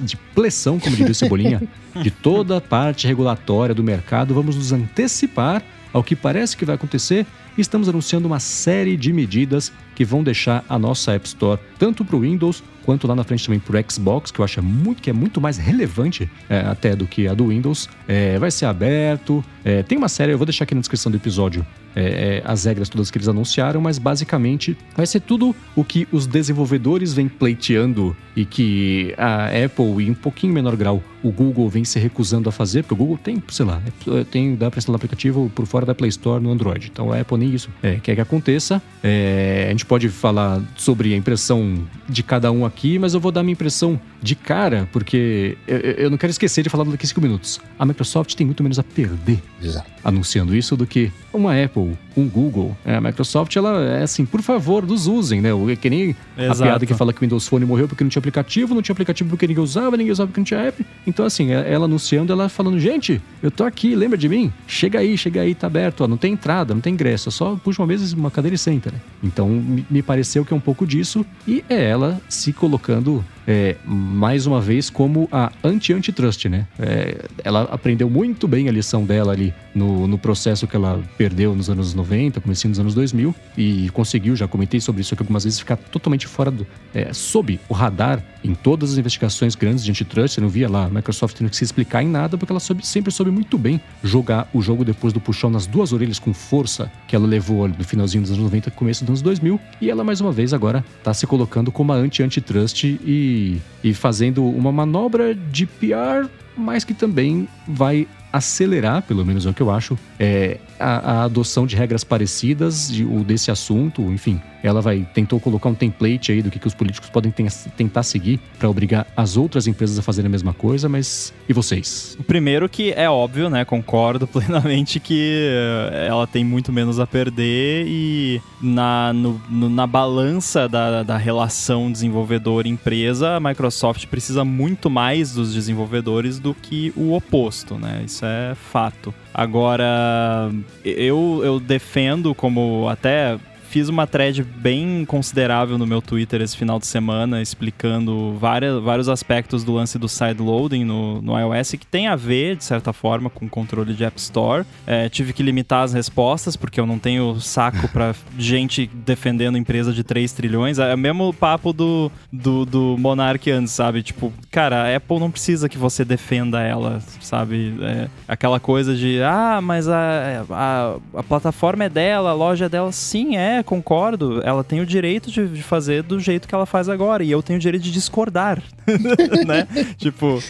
de pressão, como diria o Cebolinha, de toda a parte regulatória do mercado, vamos nos antecipar ao que parece que vai acontecer, estamos anunciando uma série de medidas que vão deixar a nossa App Store, tanto para o Windows quanto lá na frente também para o Xbox, que eu acho muito, que é muito mais relevante é, até do que a do Windows. É, vai ser aberto. É, tem uma série, eu vou deixar aqui na descrição do episódio é, é, as regras todas que eles anunciaram, mas basicamente vai ser tudo o que os desenvolvedores vêm pleiteando e que a Apple, em um pouquinho menor grau, o Google vem se recusando a fazer, porque o Google tem, sei lá, é, tem, dá para instalar aplicativo por fora da Play Store no Android. Então a Apple nem isso é, quer que aconteça. É, a gente pode falar sobre a impressão de cada um aqui, mas eu vou dar minha impressão de cara, porque eu, eu não quero esquecer de falar daqui a cinco minutos. A Microsoft tem muito menos a perder Exato. anunciando isso do que uma Apple, um Google. É, a Microsoft, ela é assim, por favor, nos usem, né? É que nem Exato. a piada que fala que o Windows Phone morreu porque não tinha aplicativo, não tinha aplicativo porque ninguém usava, ninguém usava porque não tinha app. Então, assim, é, ela anunciando, ela falando, gente, eu tô aqui, lembra de mim? Chega aí, chega aí, tá aberto, ó, não tem entrada, não tem ingresso, só puxa uma mesa, uma cadeira e senta, né? Então, me pareceu que é um pouco disso e é ela se colocando é, mais uma vez como a anti-antitrust, né? É, ela aprendeu muito bem a lição dela ali no, no processo que ela perdeu nos anos 90, comecinho dos anos 2000 e conseguiu, já comentei sobre isso aqui algumas vezes, ficar totalmente fora do... É, sob o radar em todas as investigações grandes de antitrust, você não via lá a Microsoft tendo que se explicar em nada, porque ela soube, sempre soube muito bem jogar o jogo depois do puxão nas duas orelhas com força que ela levou no finalzinho dos anos 90 começo dos anos 2000, e ela mais uma vez agora está se colocando como a anti-antitrust e, e fazendo uma manobra de PR, mas que também vai acelerar, pelo menos é o que eu acho, é, a, a adoção de regras parecidas de, desse assunto, enfim. Ela vai tentou colocar um template aí do que, que os políticos podem ten, tentar seguir para obrigar as outras empresas a fazerem a mesma coisa, mas e vocês? O primeiro que é óbvio, né? Concordo plenamente que eh, ela tem muito menos a perder e na, no, no, na balança da, da relação desenvolvedor-empresa, a Microsoft precisa muito mais dos desenvolvedores do que o oposto, né? Isso é fato. Agora, eu, eu defendo como até fiz uma thread bem considerável no meu Twitter esse final de semana, explicando várias, vários aspectos do lance do sideloading no, no iOS, que tem a ver, de certa forma, com o controle de App Store. É, tive que limitar as respostas, porque eu não tenho saco para gente defendendo empresa de 3 trilhões. É o mesmo papo do, do, do Monarch antes, sabe? Tipo, cara, a Apple não precisa que você defenda ela, sabe? É aquela coisa de, ah, mas a, a, a plataforma é dela, a loja é dela. Sim, é, concordo. Ela tem o direito de, fazer do jeito que ela faz agora. E eu tenho o direito de discordar. né? Tipo,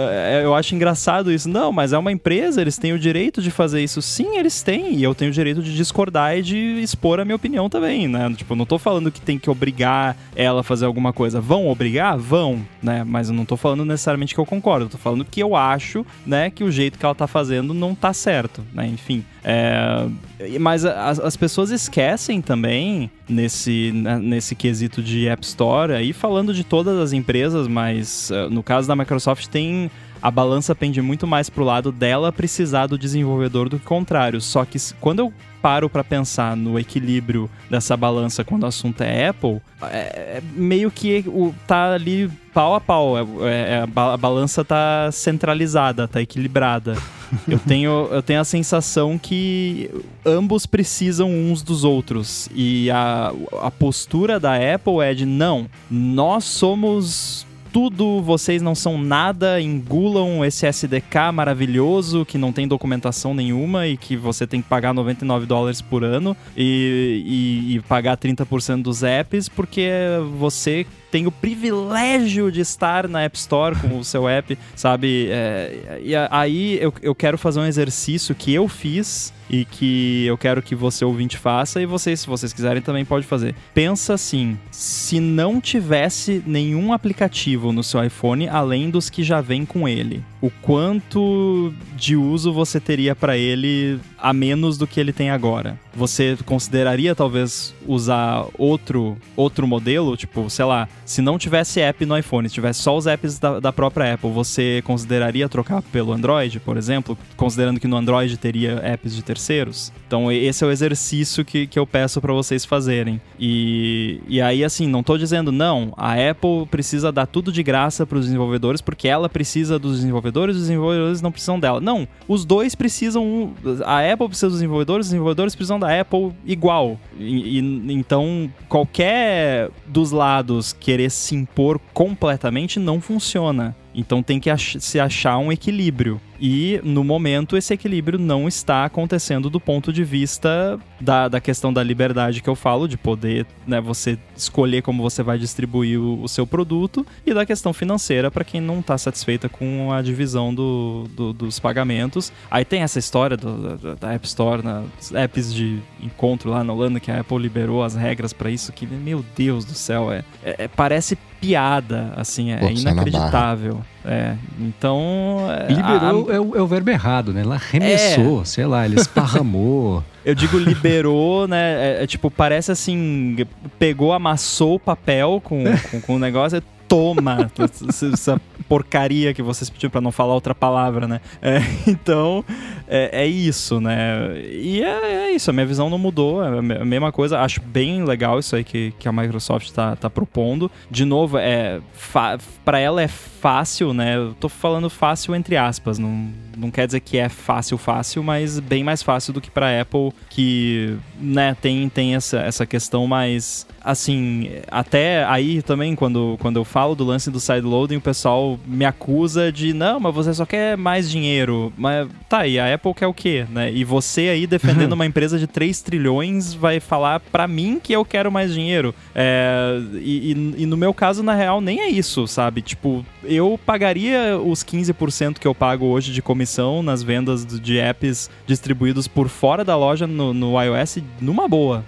é, eu acho engraçado isso. Não, mas é uma empresa, eles têm o direito de fazer isso. Sim, eles têm. E eu tenho o direito de discordar e de expor a minha opinião também, né? Tipo, não tô falando que tem que obrigar ela a fazer alguma coisa. Vão obrigar? Vão, né? Mas eu não tô falando necessariamente que eu concordo. Eu tô falando que eu acho, né, que o jeito que ela tá fazendo não tá certo, né? Enfim. É... Mas as, as pessoas esquecem também nesse, nesse quesito de App Store, aí falando de todas as empresas, mas uh, no caso da Microsoft tem a balança pende muito mais pro lado dela precisar do desenvolvedor do que o contrário. Só que quando eu paro para pensar no equilíbrio dessa balança quando o assunto é Apple, é, é meio que o, tá ali pau a pau. É, é, a balança tá centralizada, tá equilibrada. eu, tenho, eu tenho a sensação que ambos precisam uns dos outros. E a, a postura da Apple é de não, nós somos tudo, vocês não são nada, engulam esse SDK maravilhoso que não tem documentação nenhuma e que você tem que pagar 99 dólares por ano e, e, e pagar 30% dos apps porque você tem o privilégio de estar na App Store com o seu app, sabe? É, e aí eu, eu quero fazer um exercício que eu fiz e que eu quero que você ouvinte faça e vocês, se vocês quiserem, também pode fazer. Pensa assim: se não tivesse nenhum aplicativo no seu iPhone além dos que já vem com ele, o quanto de uso você teria para ele a menos do que ele tem agora? Você consideraria talvez usar outro outro modelo, tipo, sei lá, se não tivesse app no iPhone, se tivesse só os apps da, da própria Apple, você consideraria trocar pelo Android, por exemplo, considerando que no Android teria apps de terceiros? Então, esse é o exercício que, que eu peço para vocês fazerem. E, e aí, assim, não tô dizendo, não, a Apple precisa dar tudo de graça para os desenvolvedores porque ela precisa dos desenvolvedores, os desenvolvedores não precisam dela. Não, os dois precisam. A Apple precisa dos desenvolvedores, os desenvolvedores precisam da Apple igual. E, e então, qualquer dos lados que querer se impor completamente não funciona. Então tem que ach se achar um equilíbrio. E no momento esse equilíbrio não está acontecendo do ponto de vista da, da questão da liberdade que eu falo, de poder né, você escolher como você vai distribuir o, o seu produto, e da questão financeira para quem não está satisfeita com a divisão do, do, dos pagamentos. Aí tem essa história do, da, da App Store, né, apps de encontro lá na Holanda, que a Apple liberou as regras para isso, que, meu Deus do céu, é, é, é parece piada, assim, é inacreditável. É, então. É, liberou é, o, é, o, verbo errado, né? Ela arremessou, é. sei lá, ele esparramou. Eu digo liberou, né? É, é, tipo, parece assim, pegou, amassou o papel com, com, com o negócio toma essa porcaria que vocês pediram para não falar outra palavra, né? É, então, é, é, isso, né? E é, é, isso, a minha visão não mudou, é a mesma coisa. Acho bem legal isso aí que, que a Microsoft tá, tá propondo. De novo, é para ela é fácil, né? Eu tô falando fácil entre aspas, não, não quer dizer que é fácil, fácil, mas bem mais fácil do que para Apple, que, né, tem, tem essa, essa questão mais assim, até aí também, quando, quando eu falo do lance do sideloading, o pessoal me acusa de, não, mas você só quer mais dinheiro. Mas tá, e a Apple quer o quê, né? E você aí defendendo uma empresa de 3 trilhões vai falar para mim que eu quero mais dinheiro. É, e, e, e, no meu caso, na real, nem é isso, sabe? Tipo, eu pagaria os 15% que eu pago hoje de comissão nas vendas de apps distribuídos por fora da loja no, no iOS numa boa.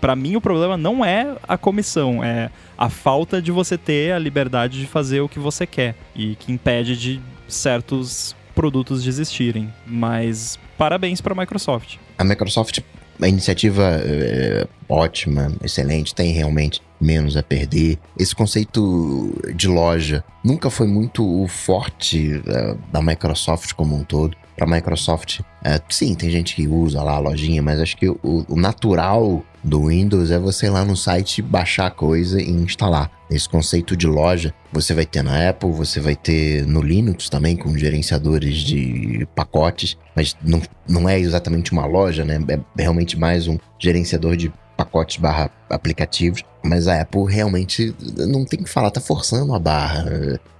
Para mim, o problema não é a comissão, é a falta de você ter a liberdade de fazer o que você quer e que impede de certos produtos de existirem. Mas parabéns para a Microsoft. A Microsoft, a iniciativa é ótima, excelente, tem realmente menos a perder. Esse conceito de loja nunca foi muito forte uh, da Microsoft como um todo para Microsoft. É, sim, tem gente que usa lá a lojinha, mas acho que o, o, natural do Windows é você ir lá no site baixar a coisa e instalar. Esse conceito de loja você vai ter na Apple, você vai ter no Linux também, com gerenciadores de pacotes, mas não, não é exatamente uma loja, né? É realmente mais um gerenciador de pacotes barra aplicativos, mas a Apple realmente não tem que falar, tá forçando a barra,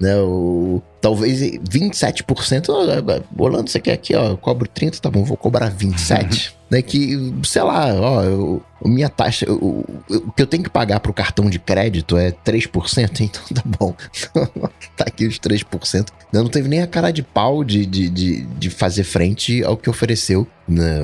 né? O, talvez 27%, Orlando, você quer aqui, ó, eu cobro 30, tá bom, vou cobrar 27. Né? Que, sei lá, ó, eu, minha taxa, o, que eu tenho que pagar pro cartão de crédito é 3%, então tá bom. tá aqui os 3%. Não teve nem a cara de pau de, de, de, de fazer frente ao que ofereceu né,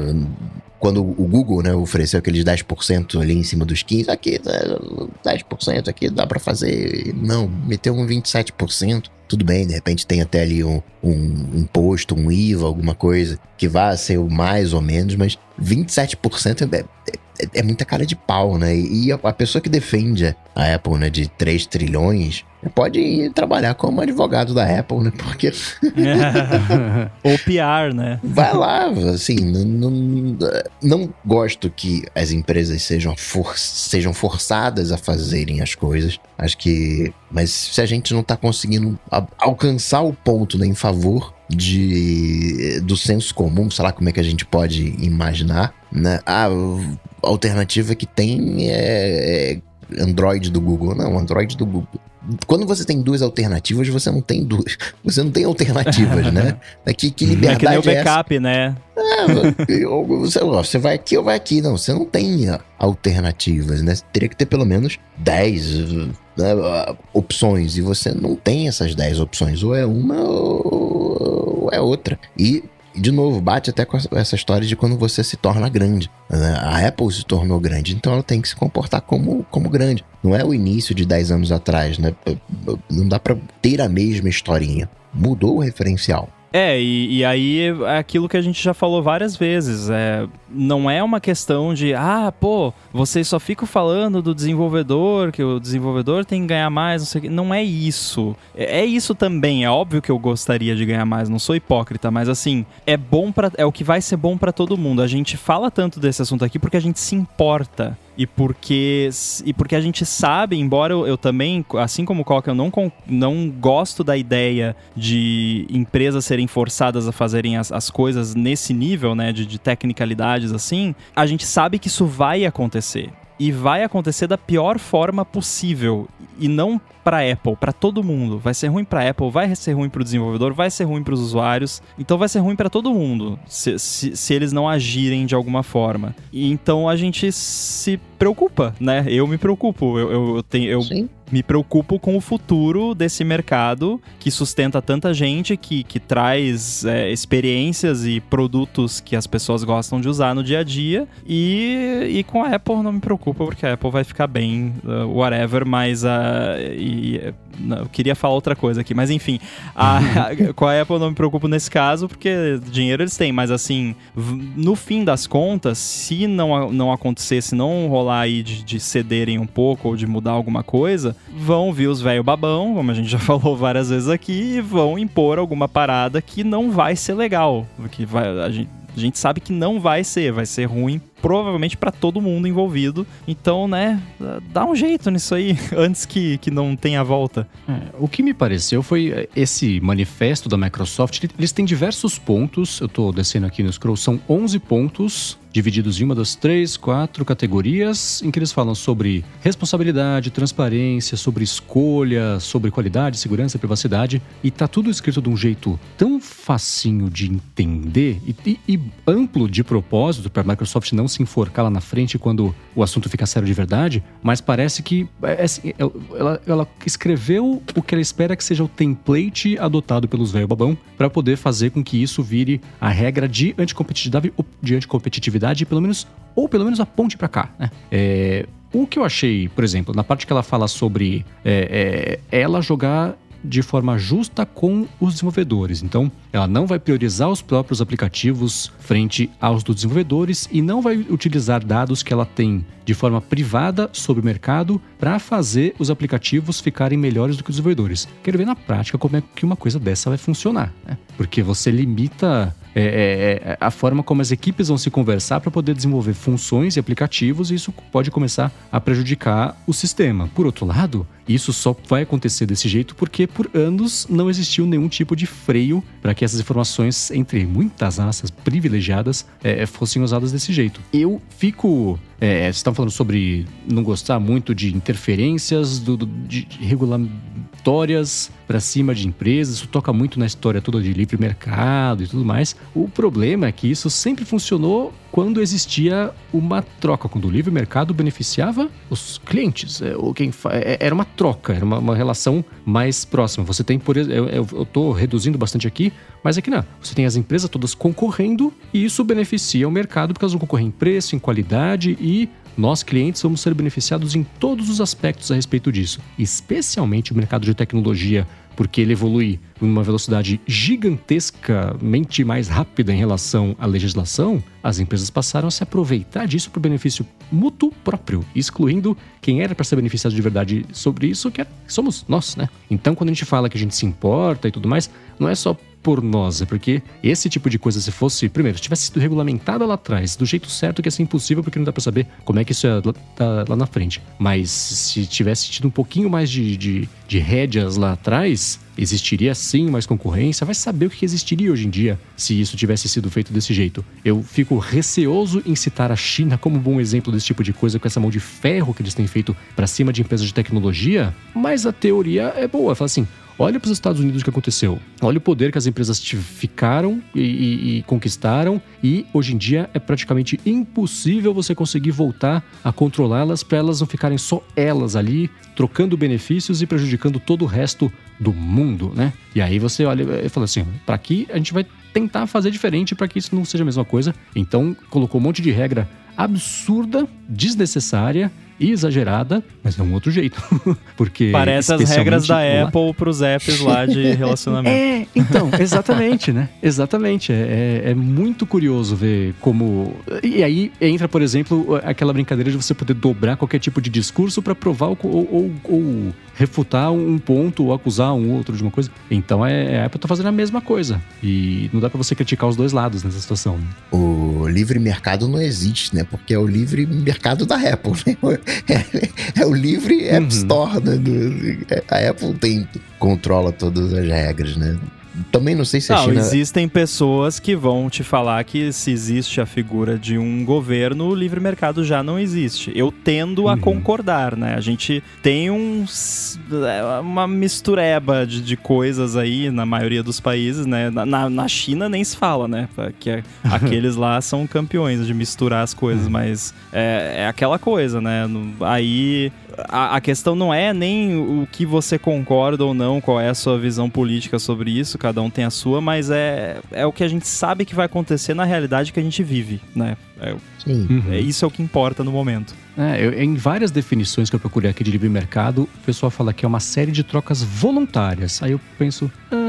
quando o Google né, ofereceu aqueles 10% ali em cima dos 15%, aqui 10% né, aqui dá para fazer. Não, meteu um 27%. Tudo bem, de repente tem até ali um, um imposto, um IVA, alguma coisa que vá ser o mais ou menos, mas 27% é, é, é, muita cara de pau, né? E a, pessoa que defende a Apple, né, de 3 trilhões, pode ir trabalhar como advogado da Apple, né? Porque. Ou PR, né? Vai lá, assim, não, não, não gosto que as empresas sejam, for, sejam forçadas a fazerem as coisas. Acho que. Mas se a gente não tá conseguindo alcançar o ponto né, em favor de do senso comum, sei lá como é que a gente pode imaginar, né? Ah, a alternativa que tem é, é Android do Google. Não, Android do Google. Quando você tem duas alternativas, você não tem duas. Você não tem alternativas, né? É que, que liberdade é que nem o backup, é né? É, você, você vai aqui ou vai aqui. Não, você não tem alternativas, né? Você teria que ter pelo menos 10 né, opções. E você não tem essas 10 opções. Ou é uma ou é outra. E de novo, bate até com essa história de quando você se torna grande. Né? A Apple se tornou grande, então ela tem que se comportar como, como grande. Não é o início de 10 anos atrás, né? Não dá para ter a mesma historinha. Mudou o referencial. É, e, e, aí é aquilo que a gente já falou várias vezes. É, não é uma questão de, ah, pô, vocês só ficam falando do desenvolvedor, que o desenvolvedor tem que ganhar mais, não sei o quê. Não é isso. É, é isso também. É óbvio que eu gostaria de ganhar mais, não sou hipócrita, mas assim, é bom para é o que vai ser bom para todo mundo. A gente fala tanto desse assunto aqui porque a gente se importa e porque e porque a gente sabe, embora eu, eu também, assim como o Coca, eu não, não gosto da ideia de empresas serem forçadas a fazerem as, as coisas nesse nível, né, de, de tecnicalidades assim, a gente sabe que isso vai acontecer. E vai acontecer da pior forma possível. E não para Apple, para todo mundo. Vai ser ruim para Apple, vai ser ruim para o desenvolvedor, vai ser ruim para os usuários. Então vai ser ruim para todo mundo se, se, se, eles não agirem de alguma forma. E então a gente se preocupa, né? Eu me preocupo. Eu, eu, eu tenho, eu me preocupo com o futuro desse mercado que sustenta tanta gente, que, que traz é, experiências e produtos que as pessoas gostam de usar no dia a dia. E, e com a Apple não me preocupa, porque a Apple vai ficar bem, uh, whatever, mas uh, e, não, eu queria falar outra coisa aqui, mas enfim, a, a, com a Apple eu não me preocupo nesse caso, porque dinheiro eles têm, mas assim, no fim das contas, se não, não acontecer, se não rolar aí de, de cederem um pouco ou de mudar alguma coisa, vão vir os velho babão, como a gente já falou várias vezes aqui, e vão impor alguma parada que não vai ser legal, que vai, a gente, a gente sabe que não vai ser, vai ser ruim provavelmente para todo mundo envolvido. Então, né, dá um jeito nisso aí antes que, que não tenha volta. É, o que me pareceu foi é, esse manifesto da Microsoft. Eles têm diversos pontos. Eu tô descendo aqui no scroll, são 11 pontos divididos em uma das três, quatro categorias, em que eles falam sobre responsabilidade, transparência, sobre escolha, sobre qualidade, segurança, privacidade, e tá tudo escrito de um jeito tão facinho de entender e, e, e amplo de propósito para a Microsoft não se enforcar lá na frente quando o assunto fica sério de verdade, mas parece que é, assim, é, ela, ela, escreveu o que ela espera que seja o template adotado pelos velho babão para poder fazer com que isso vire a regra de anticompetitividade, de anticompetitividade pelo menos ou pelo menos a ponte para cá, né? É, o que eu achei, por exemplo, na parte que ela fala sobre é, é, ela jogar de forma justa com os desenvolvedores. Então, ela não vai priorizar os próprios aplicativos frente aos dos desenvolvedores e não vai utilizar dados que ela tem de forma privada sobre o mercado para fazer os aplicativos ficarem melhores do que os desenvolvedores. Quero ver na prática como é que uma coisa dessa vai funcionar, né? Porque você limita é, é, é, a forma como as equipes vão se conversar para poder desenvolver funções e aplicativos, e isso pode começar a prejudicar o sistema. Por outro lado, isso só vai acontecer desse jeito porque por anos não existiu nenhum tipo de freio para que essas informações, entre muitas asas privilegiadas, é, fossem usadas desse jeito. Eu fico é, vocês estão falando sobre não gostar muito de interferências, do, do de regular, vitórias para cima de empresas, isso toca muito na história toda de livre mercado e tudo mais. O problema é que isso sempre funcionou quando existia uma troca, quando o livre mercado beneficiava os clientes, é, ou quem é, era uma troca, era uma, uma, relação mais próxima. Você tem, por exemplo, eu estou reduzindo bastante aqui, mas aqui não. Você tem as empresas todas concorrendo e isso beneficia o mercado porque elas vão concorrer em preço, em qualidade e nós, clientes, vamos ser beneficiados em todos os aspectos a respeito disso, especialmente o mercado de tecnologia, porque ele evolui em uma velocidade gigantescamente mais rápida em relação à legislação, as empresas passaram a se aproveitar disso para o benefício mútuo próprio, excluindo quem era para ser beneficiado de verdade sobre isso, que somos nós, né? Então, quando a gente fala que a gente se importa e tudo mais, não é só por nós, é porque esse tipo de coisa, se fosse, primeiro, se tivesse sido regulamentada lá atrás, do jeito certo, que ia ser impossível, porque não dá pra saber como é que isso é tá lá na frente. Mas se tivesse tido um pouquinho mais de, de, de rédeas lá atrás, existiria sim mais concorrência. Vai saber o que existiria hoje em dia se isso tivesse sido feito desse jeito. Eu fico receoso em citar a China como um bom exemplo desse tipo de coisa, com essa mão de ferro que eles têm feito para cima de empresas de tecnologia, mas a teoria é boa. Fala assim: Olha para os Estados Unidos o que aconteceu. Olha o poder que as empresas ficaram e, e, e, conquistaram, e hoje em dia é praticamente impossível você conseguir voltar a controlá-las para elas não ficarem só elas ali, trocando benefícios e prejudicando todo o resto do mundo, né? E aí você olha e fala assim: para aqui a gente vai tentar fazer diferente para que isso não seja a mesma coisa. Então colocou um monte de regra absurda, desnecessária exagerada, mas é um outro jeito. Porque. Parece as regras da lá... Apple para os apps lá de relacionamento. é, então, exatamente, né? Exatamente. É, é, é, muito curioso ver como. E aí entra, por exemplo, aquela brincadeira de você poder dobrar qualquer tipo de discurso para provar ou, ou, ou, refutar um ponto ou acusar um outro de uma coisa. Então é, a Apple tá fazendo a mesma coisa. E não dá para você criticar os dois lados nessa situação. Né? O livre mercado não existe, né? Porque é o livre mercado da Apple, né? É, é, o livre App uhum. Store, né? Do, a Apple tem, controla todas as regras, né? Também não sei se a não, China... existem pessoas que vão te falar que se existe a figura de um governo, o livre mercado já não existe. Eu tendo a uhum. concordar, né? A gente tem um, uma mistureba de, de coisas aí na maioria dos países, né? Na, na China nem se fala, né? Que é, aqueles lá são campeões de misturar as coisas, uhum. mas é, é aquela coisa, né? Aí a, a, questão não é nem o que você concorda ou não, qual é a sua visão política sobre isso, cada um tem a sua, mas é, é o que a gente sabe que vai acontecer na realidade que a gente vive, né? É, Sim. Uhum. É, isso é o que importa no momento. É, eu, em várias definições que eu procurei aqui de livre mercado, o pessoal fala que é uma série de trocas voluntárias. Aí eu penso, ah,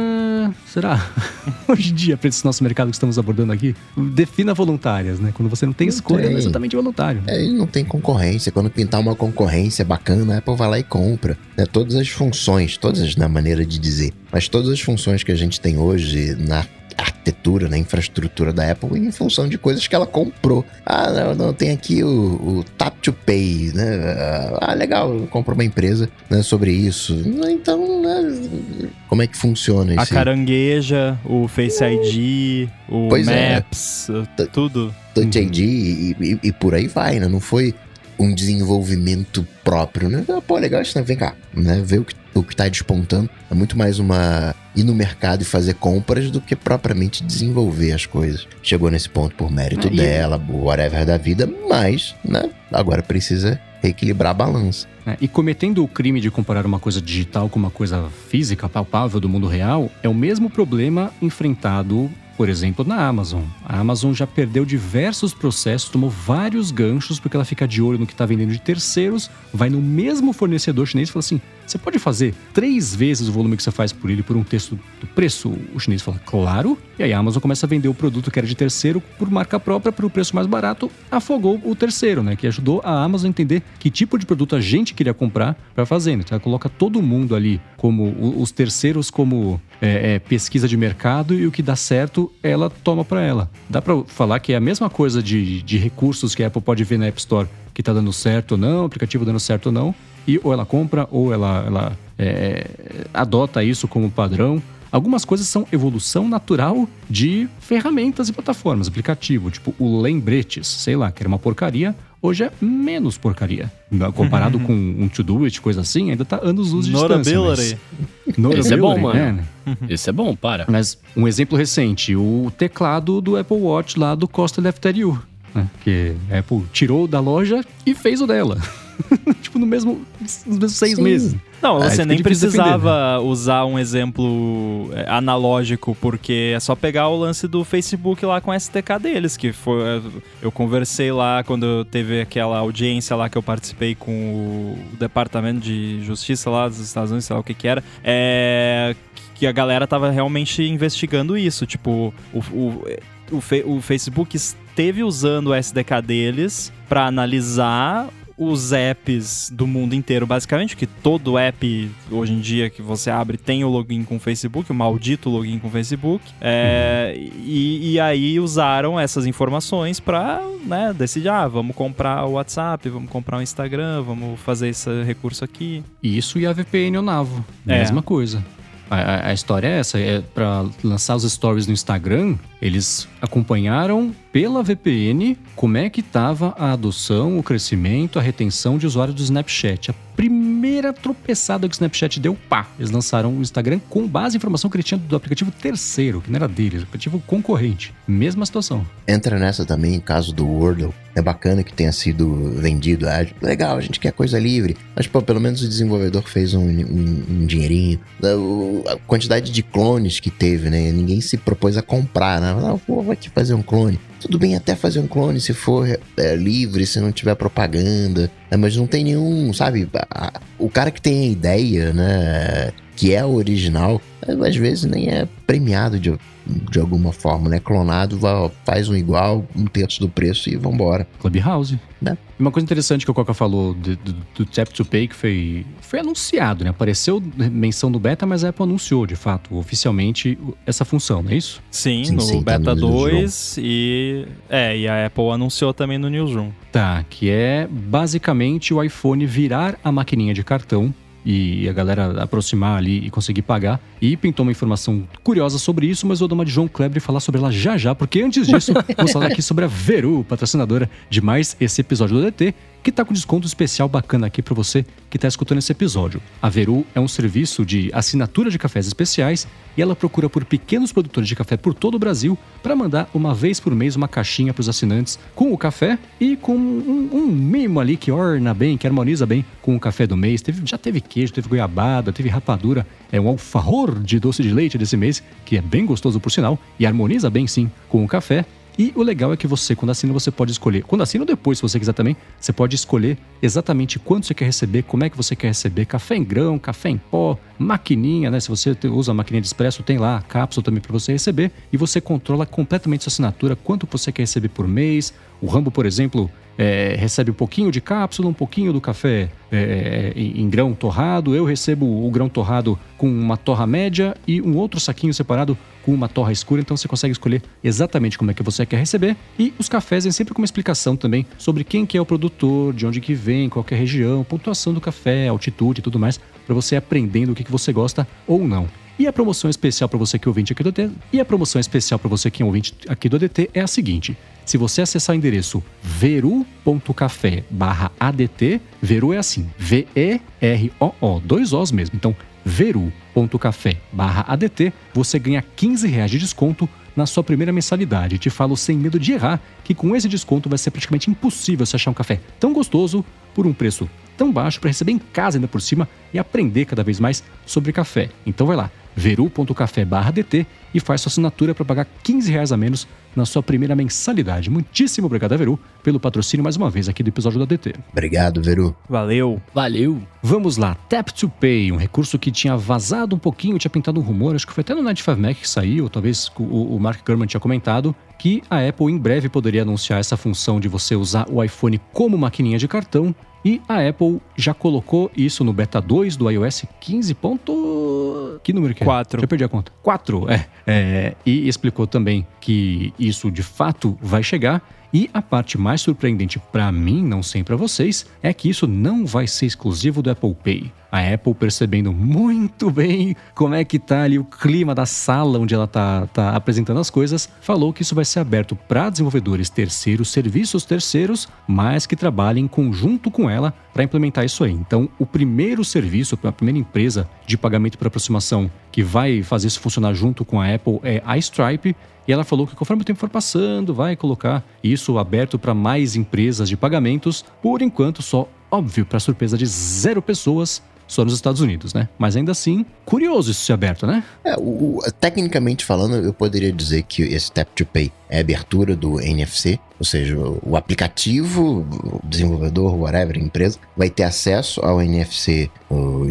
será? Hoje em dia, para esse nosso mercado que estamos abordando aqui, defina voluntárias, né? Quando você não tem não escolha, tem. é exatamente voluntário. É, não tem concorrência. Quando pintar uma concorrência bacana, a Apple vai lá e compra. Né? Todas as funções, todas na maneira de dizer, mas todas as funções que a gente tem hoje na arquitetura, na infraestrutura da Apple em função de coisas que ela comprou. Ah, não, não tem aqui o, o Tap to Pay, né? Ah, legal, comprou uma empresa né, sobre isso. Então, né, como é que funciona isso? A carangueja, o Face ID, o pois é. Maps, é. tudo. Touch ID e, e, e por aí vai, né? Não foi um desenvolvimento próprio, né? Ah, pô, legal isso, né? Vem cá, né? Ver o que, o que tá despontando. É muito mais uma ir no mercado e fazer compras do que propriamente desenvolver as coisas. Chegou nesse ponto por mérito ah, dela, whatever da vida, mas, né? Agora precisa reequilibrar a balança. É, e cometendo o crime de comparar uma coisa digital com uma coisa física, palpável do mundo real, é o mesmo problema enfrentado por exemplo, na Amazon. A Amazon já perdeu diversos processos, tomou vários ganchos porque ela fica de olho no que está vendendo de terceiros, vai no mesmo fornecedor chinês e fala assim: você pode fazer três vezes o volume que você faz por ele por um terço do preço? O chinês fala, claro. E aí a Amazon começa a vender o produto que era de terceiro por marca própria por um preço mais barato, afogou o terceiro, né? Que ajudou a Amazon a entender que tipo de produto a gente queria comprar para fazer. Então ela coloca todo mundo ali como os terceiros como é, é, pesquisa de mercado e o que dá certo ela toma para ela. Dá para falar que é a mesma coisa de, de recursos que a Apple pode ver na App Store que está dando certo ou não, aplicativo dando certo ou não, e ou ela compra ou ela, ela é, adota isso como padrão. Algumas coisas são evolução natural de ferramentas e plataformas, aplicativo, tipo o Lembretes, sei lá, que era uma porcaria, hoje é menos porcaria. Comparado com um to-do it, coisa assim, ainda tá anos luz de distância. Notability. Mas... Esse é bom, Notability, mano. né? Esse é bom, para. Mas um exemplo recente, o teclado do Apple Watch lá do Costa Left You, né? Que a Apple tirou da loja e fez o dela. tipo, no mesmo, nos mesmos seis Sim. meses. Não, Aí você nem precisava usar um exemplo é, analógico, porque é só pegar o lance do Facebook lá com o SDK deles, que foi. é, Eu conversei lá quando teve aquela audiência lá que eu participei com o Departamento de Justiça lá dos Estados Unidos, sei lá o que que era. É. Que a galera tava realmente investigando isso. Tipo, o, o, o Facebook esteve usando o SDK deles para analisar os apps do mundo inteiro, basicamente, que todo app hoje em dia que você abre tem o login com o Facebook, o maldito login com o Facebook. É, e, e aí usaram essas informações para né, decidir, ah, vamos comprar o WhatsApp, vamos comprar o Instagram, vamos fazer esse recurso aqui. Isso e a VPN ou Navo. É. Mesma coisa. A, a- história é essa, é para lançar os stories no Instagram, eles acompanharam pela VPN como é que tava a adoção, o crescimento, a retenção de usuários do Snapchat. A primeira tropeçada que o Snapchat deu, pá, eles lançaram o Instagram com base em informação que ele tinha do aplicativo terceiro, que não era deles, o aplicativo concorrente. Mesma situação. Entra nessa também caso do Wordle. É bacana que tenha sido vendido. Ah, legal, a gente quer coisa livre. Mas, pô, pelo menos o desenvolvedor fez um, um- um dinheirinho. Ah, A quantidade de clones que teve, né? Ninguém se propôs a comprar, né? Não, pô, vai te fazer um clone. Tudo bem até fazer um clone se for é, livre, se não tiver propaganda. né? Mas não tem nenhum, sabe? a- o cara que tem a ideia, né? Que é o original, às vezes nem é premiado de, de alguma forma, né? Clonado, vai- faz um igual, um terço do preço e vambora. Clubhouse. Né? Uma coisa interessante que o Coca falou do, do, do Tap to Pay, que foi, foi anunciado, né? Apareceu menção do beta, mas a Apple anunciou, de fato, oficialmente, essa função, não é isso? Sim, Sim, no sim, tá Beta no Newsroom. 2 e. É, e a Apple anunciou também no Newsroom. Tá, que é basicamente o iPhone virar a maquininha de cartão e a galera aproximar ali e conseguir pagar. E pintou uma informação curiosa sobre isso, mas eu vou dar uma de João Kleber e falar sobre ela já já, porque antes disso, vamos falar aqui sobre a Veru, patrocinadora de mais esse episódio do DT, que tá com desconto especial bacana aqui para você que tá escutando esse episódio. A Veru é um serviço de assinatura de cafés especiais e ela procura por pequenos produtores de café por todo o Brasil para mandar uma vez por mês uma caixinha para os assinantes com o café e com um, um mimo ali que orna bem, que harmoniza bem com o café do mês. Teve, já teve queijo, teve goiabada, teve rapadura, é um alfajor de doce de leite desse mês, que é bem gostoso por sinal e harmoniza bem sim com o café. E o legal é que você, quando assina, você pode escolher. Quando assina ou depois, se você quiser também, você pode escolher exatamente quanto você quer receber, como é que você quer receber. Café em grão, café em pó, maquininha, né? Se você usa a maquininha de expresso, tem lá a cápsula também para você receber. E você controla completamente sua assinatura, quanto você quer receber por mês. O Rambo, por exemplo, é, recebe um pouquinho de cápsula, um pouquinho do café é, em, em grão torrado. Eu recebo o grão torrado com uma torra média e um outro saquinho separado com uma torra escura. Então você consegue escolher exatamente como é que você quer receber. E os cafés vêm sempre com uma explicação também sobre quem que é o produtor, de onde que vem, qual que é a região, pontuação do café, altitude e tudo mais, para você aprendendo o que, que você gosta ou não. E a promoção especial para você que é ouvinte aqui do ADT, e a promoção especial para você que é ouvinte aqui do ADT é a seguinte: se você acessar o endereço veru.café barra ADT, Veru é assim, V-E-R-O-O, dois Os mesmo. Então, veru.café barra ADT, você ganha 15 reais de desconto na sua primeira mensalidade. Te falo sem medo de errar que com esse desconto vai ser praticamente impossível você achar um café tão gostoso por um preço tão baixo para receber em casa ainda por cima e aprender cada vez mais sobre café. Então vai lá, veru.café barra DT e faz sua assinatura para pagar 15 reais a menos na sua primeira mensalidade. Muitíssimo obrigado, Veru, pelo patrocínio mais uma vez aqui do episódio da DT. Obrigado, Veru. Valeu. Valeu. Vamos lá, Tap to Pay, um recurso que tinha vazado um pouquinho, tinha pintado um rumor, acho que foi até no 95 Mac que saiu, ou talvez o, o Mark Gurman tinha comentado, que a Apple em breve poderia anunciar essa função de você usar o iPhone como maquininha de cartão. E a Apple já colocou isso no beta 2 do iOS 15. Ponto... Que número que é? Quatro. Já perdi a conta. 4, é. é. E explicou também que isso de fato vai chegar. E a parte mais surpreendente para mim, não sei para vocês, é que isso não vai ser exclusivo do Apple Pay. A Apple percebendo muito bem como é que tá ali o clima da sala onde ela tá, tá apresentando as coisas, falou que isso vai ser aberto para desenvolvedores terceiros, serviços terceiros, mas que trabalhem em conjunto com ela para implementar isso aí. Então, o primeiro serviço, a primeira empresa de pagamento por aproximação que vai fazer isso funcionar junto com a Apple é a Stripe. E ela falou que conforme o tempo for passando, vai colocar isso aberto para mais empresas de pagamentos. Por enquanto, só óbvio, para surpresa de zero pessoas, só nos Estados Unidos, né? Mas ainda assim, curioso isso ser aberto, né? É, o, o, tecnicamente falando, eu poderia dizer que esse Tap to Pay é abertura do NFC, ou seja, o aplicativo, o desenvolvedor, whatever, empresa, vai ter acesso ao NFC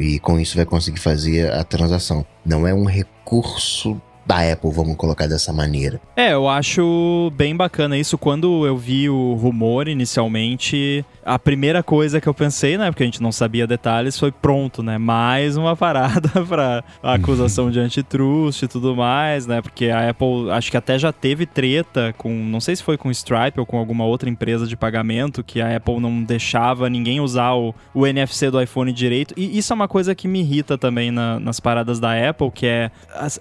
e com isso vai conseguir fazer a transação. Não é um recurso da Apple, vamos colocar dessa maneira. É, eu acho bem bacana isso. Quando eu vi o rumor inicialmente, a primeira coisa que eu pensei, né, porque a gente não sabia detalhes, foi pronto, né? Mais uma parada para acusação de antitrust e tudo mais, né? Porque a Apple, acho que até já teve treta com, não sei se foi com Stripe ou com alguma outra empresa de pagamento, que a Apple não deixava ninguém usar o, o NFC do iPhone direito. E isso é uma coisa que me irrita também na, nas paradas da Apple, que é as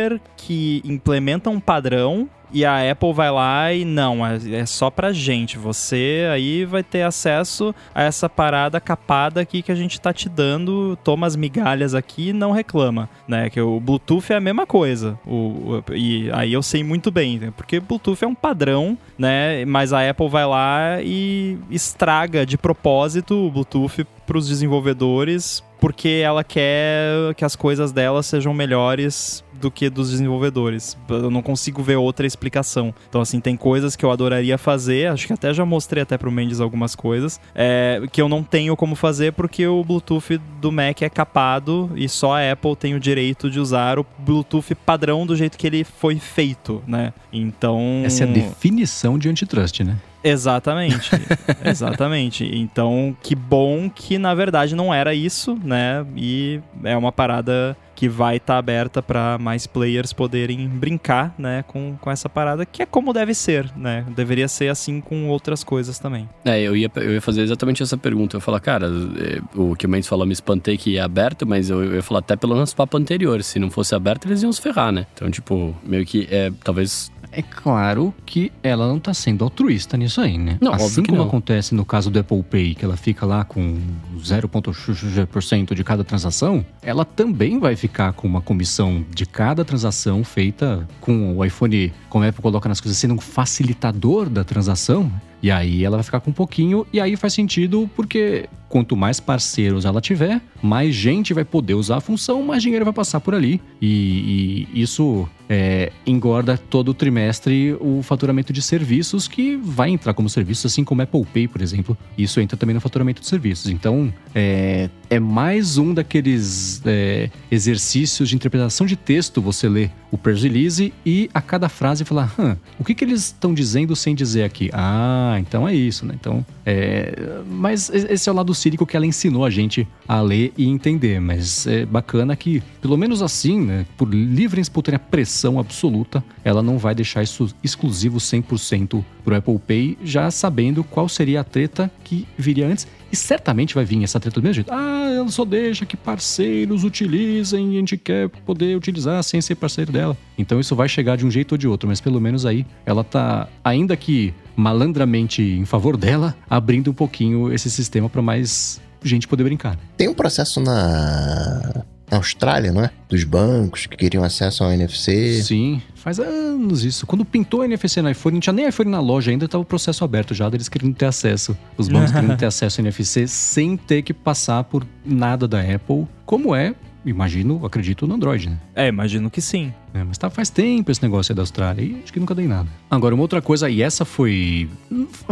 hardware que implementa um padrão e a Apple vai lá e não, é, é só pra gente. Você aí vai ter acesso a essa parada capada aqui que a gente tá te dando. Toma as migalhas aqui e não reclama, né? Que o Bluetooth é a mesma coisa. O, o, e aí eu sei muito bem, né? porque Bluetooth é um padrão, né? Mas a Apple vai lá e estraga de propósito o Bluetooth para os desenvolvedores porque ela quer que as coisas dela sejam melhores do que dos desenvolvedores. Eu não consigo ver outra explicação. Então, assim, tem coisas que eu adoraria fazer, acho que até já mostrei até pro Mendes algumas coisas, é, que eu não tenho como fazer porque o Bluetooth do Mac é capado e só a Apple tem o direito de usar o Bluetooth padrão do jeito que ele foi feito, né? Então... Essa é a definição de antitrust, né? Exatamente, exatamente. Então, que bom que na verdade não era isso, né? E é uma parada que vai estar tá aberta para mais players poderem brincar, né, com, com essa parada, que é como deve ser, né? Deveria ser assim com outras coisas também. É, eu ia, eu ia fazer exatamente essa pergunta. Eu ia falar, cara, é, o que o Mendes falou, me espantei que ia aberto, mas eu, eu ia falar até pelo nosso papo anterior, se não fosse aberto, eles iam se ferrar, né? Então, tipo, meio que, é, talvez é claro que ela não está sendo altruísta nisso aí, né? Não, assim como não. acontece no caso do Apple Pay, que ela fica lá com 0,% de cada transação, ela também vai ficar com uma comissão de cada transação feita com o iPhone, como a Apple coloca nas coisas, sendo um facilitador da transação. E aí ela vai ficar com um pouquinho, e aí faz sentido porque quanto mais parceiros ela tiver, mais gente vai poder usar a função, mais dinheiro vai passar por ali. E, e isso é, engorda todo trimestre o faturamento de serviços que vai entrar como serviço, assim como Apple Pay, por exemplo. Isso entra também no faturamento de serviços. Então, é, é mais um daqueles é, exercícios de interpretação de texto. Você lê o press release e a cada frase falar, o que, que eles estão dizendo sem dizer aqui? Ah, então é isso, né? Então, é, mas esse é o lado cínico que ela ensinou a gente a ler e entender. Mas é bacana que, pelo menos assim, né, por livre e espontânea pressão absoluta, ela não vai deixar isso exclusivo 100% pro Apple Pay, já sabendo qual seria a treta que viria antes. E certamente vai vir essa treta do mesmo jeito. Ah, ela só deixa que parceiros utilizem e a gente quer poder utilizar sem ser parceiro dela. Então isso vai chegar de um jeito ou de outro, mas pelo menos aí ela tá, ainda que malandramente em favor dela, abrindo um pouquinho esse sistema para mais gente poder brincar. Tem um processo na na Austrália, não é? Dos bancos que queriam acesso ao NFC. Sim, faz anos isso. Quando pintou o NFC no iPhone, não tinha nem iPhone na loja ainda, estava o processo aberto já, deles querendo ter acesso. Os bancos querendo ter acesso ao NFC sem ter que passar por nada da Apple, como é imagino, acredito no Android, né? É, imagino que sim. É, mas tá, faz tempo esse negócio aí da Austrália e acho que nunca dei nada. Agora, uma outra coisa, e essa foi.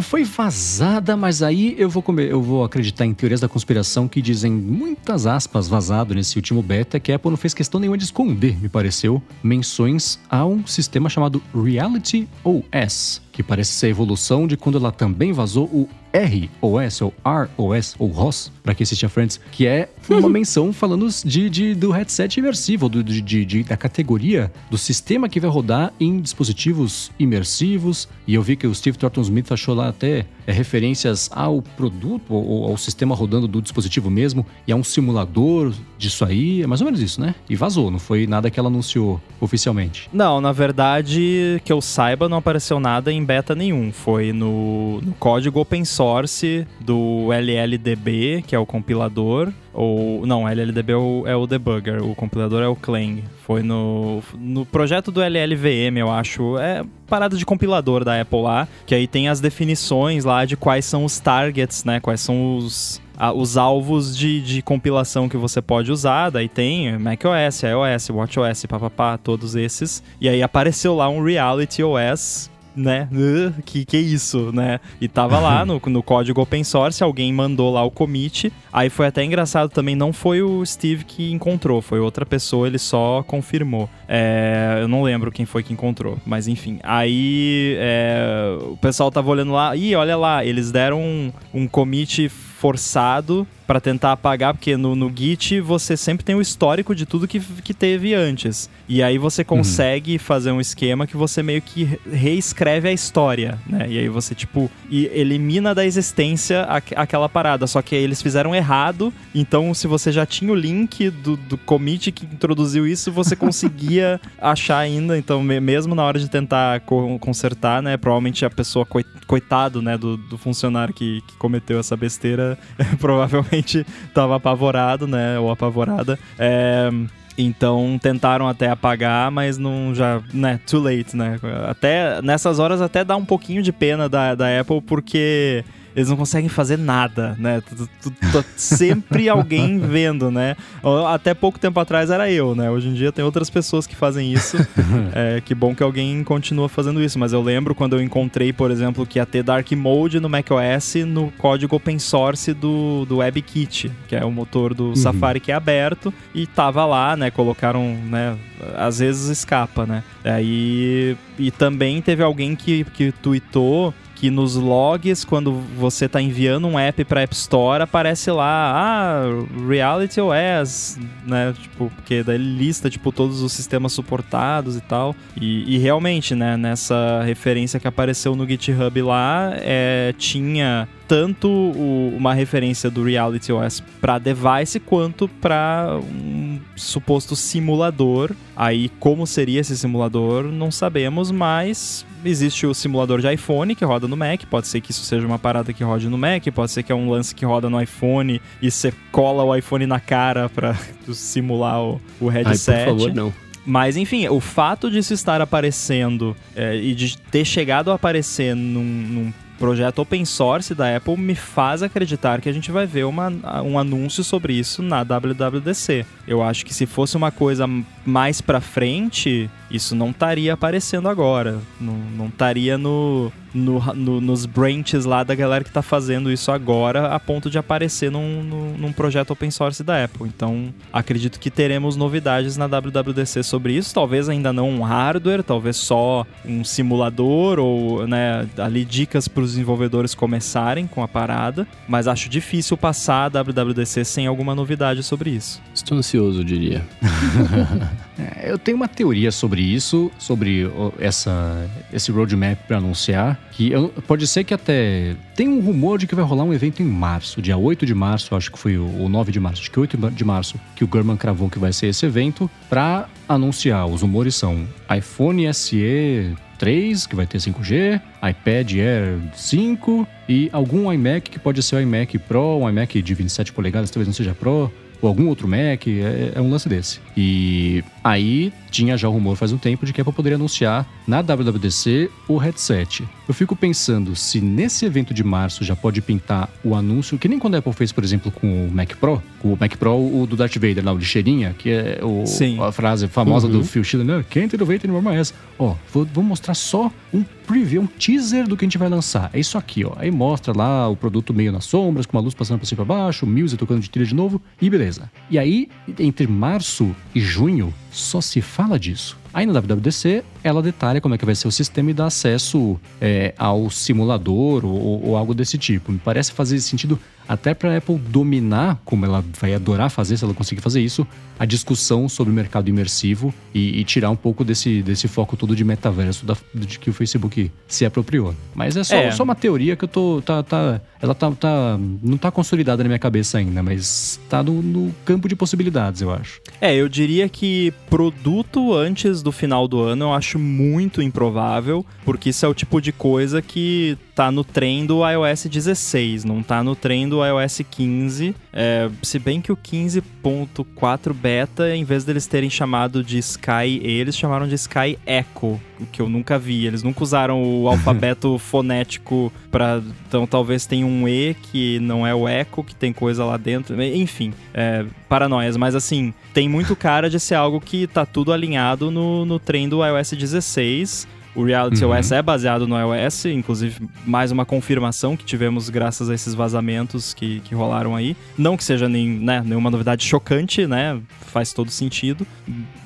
Foi vazada, mas aí eu vou, comer, eu vou acreditar em teorias da conspiração que dizem muitas aspas vazado nesse último beta que a Apple não fez questão nenhuma de esconder, me pareceu, menções a um sistema chamado Reality OS, que parece ser a evolução de quando ela também vazou o ROS ou ROS ou ROS, para quem assistia Friends, que é uma menção falando de, de do headset imersivo, do, de, de, da categoria do sistema que vai rodar em dispositivos imersivos. E eu vi que o Steve Thornton Smith achou lá até é, referências ao produto ou ao sistema rodando do dispositivo mesmo e a um simulador disso aí. É mais ou menos isso, né? E vazou, não foi nada que ela anunciou oficialmente. Não, na verdade, que eu saiba, não apareceu nada em beta nenhum. Foi no, no código open source do LLDB, que é o compilador. Ou. Não, LLDB é o, é o debugger, o compilador é o Clang. Foi no, no projeto do LLVM, eu acho. É parada de compilador da Apple lá, que aí tem as definições lá de quais são os targets, né? Quais são os, os alvos de, de compilação que você pode usar. Daí tem macOS, iOS, WatchOS, papapá, todos esses. E aí apareceu lá um Reality OS né? Uh, que que é isso, né? E tava lá no, no código open source, alguém mandou lá o commit. Aí foi até engraçado também, não foi o Steve que encontrou, foi outra pessoa, ele só confirmou. É, eu não lembro quem foi que encontrou, mas enfim. Aí é, o pessoal tava olhando lá, e olha lá, eles deram um, um commit forçado para tentar apagar, porque no, no Git você sempre tem o histórico de tudo que, que teve antes. E aí você uhum. consegue uhum. fazer um esquema que você meio que reescreve a história, né? E aí você, tipo, elimina da existência aquela parada. Só que eles fizeram errado, então se você já tinha o link do, do commit que introduziu isso, você conseguia achar ainda. Então, mesmo na hora de tentar consertar, né? Provavelmente a pessoa, coitado, né, do, do funcionário que, que cometeu essa besteira, provavelmente realmente tava apavorado, né? Ou apavorada. É, então tentaram até apagar, mas não já, né, too late, né? Até nessas horas até dá um pouquinho de pena da, da Apple porque eles não conseguem fazer nada, né? Sempre alguém vendo, né? Até pouco tempo atrás era eu, né? Hoje em dia tem outras pessoas que fazem isso. é, que bom que alguém continua fazendo isso. Mas eu lembro quando eu encontrei, por exemplo, que ia ter Dark Mode no macOS no código open source do, do WebKit, que é o motor do uhum. Safari que é aberto, e tava lá, né? Colocaram, né? Às vezes escapa, né? Aí, e também teve alguém que, que tweetou que nos logs, quando você está enviando um app para App Store, aparece lá, ah, Reality OS, né? Tipo, porque daí lista, tipo, todos os sistemas suportados e tal. E, e realmente, né, nessa referência que apareceu no GitHub lá, é, tinha tanto o, uma referência do Reality OS para device quanto para um suposto simulador. Aí, como seria esse simulador, não sabemos, mas existe o simulador de iPhone que roda no Mac. Pode ser que isso seja uma parada que rode no Mac, pode ser que é um lance que roda no iPhone e você cola o iPhone na cara para simular o, o headset. Ai, por favor, não. Mas enfim, o fato disso estar aparecendo é, e de ter chegado a aparecer num, num projeto open source da Apple me faz acreditar que a gente vai ver uma, um anúncio sobre isso na WWDC. Eu acho que se fosse uma coisa mais pra frente, isso não estaria aparecendo agora. Não estaria no, no, no, nos branches lá da galera que está fazendo isso agora, a ponto de aparecer num, num, num, projeto open source da Apple. Então, acredito que teremos novidades na WWDC sobre isso. Talvez ainda não um hardware, talvez só um simulador ou né, ali dicas para os desenvolvedores começarem com a parada. Mas acho difícil passar a WWDC sem alguma novidade sobre isso. Estou ansioso, diria. É, eu tenho uma teoria sobre isso, sobre essa, esse roadmap para anunciar, que eu, pode ser que até tem um rumor de que vai rolar um evento em março, dia 8 de março, acho que foi o, o 9 de março, acho que 8 de março, que o German cravou que vai ser esse evento, para anunciar. Os rumores são iPhone SE 3, que vai ter 5G, iPad Air 5 e algum iMac que pode ser o iMac Pro, um iMac de 27 polegadas, talvez não seja Pro, ou algum outro Mac, é, é, um lance desse. E aí tinha já o rumor faz um tempo de que a Apple poderia anunciar na WWDC o headset. Eu fico pensando se nesse evento de março já pode pintar o anúncio, que nem quando a Apple fez, por exemplo, com o Mac Pro, com o Mac Pro, o do Darth Vader lá, o de cheirinha, que é o, a frase famosa uhum. do Phil Schiller, can't innovate anymore my ass. Ó, vou, vou mostrar só um preview, um teaser do que a gente vai lançar. É isso aqui, ó. Aí mostra lá o produto meio nas sombras, com uma luz passando pra cima e pra baixo, o music tocando de trilha de novo, e beleza. E aí, entre março e junho, só se fala disso. Aí na WWDC, ela detalha como é que vai ser o sistema e dá acesso é, ao simulador ou, ou algo desse tipo. Me parece fazer sentido até para a Apple dominar, como ela vai adorar fazer, se ela conseguir fazer isso, a discussão sobre o mercado imersivo e, e tirar um pouco desse, desse foco todo de metaverso da, de que o Facebook se apropriou. Mas é só, É. só uma teoria que eu tô. Tá, tá, ela tá, tá, não tá consolidada na minha cabeça ainda, mas tá no, no campo de possibilidades, eu acho. É, eu diria que produto antes do final do ano eu acho muito improvável, porque isso é o tipo de coisa que tá no trem do iOS 16, não tá no trem do iOS 15. É, se bem que o 15.4 beta, em vez deles terem chamado de Sky E, eles chamaram de Sky Echo, o que eu nunca vi. Eles nunca usaram o alfabeto fonético para Então talvez tenha um E que não é o Echo, que tem coisa lá dentro. Enfim, é, paranoias. Mas assim, tem muito cara de ser algo que tá tudo alinhado no, no trem do iOS 16. O Reality Uhum. OS é baseado no iOS, inclusive mais uma confirmação que tivemos graças a esses vazamentos que, que rolaram aí. Não que seja nem, né, nenhuma novidade chocante, né? Faz todo sentido.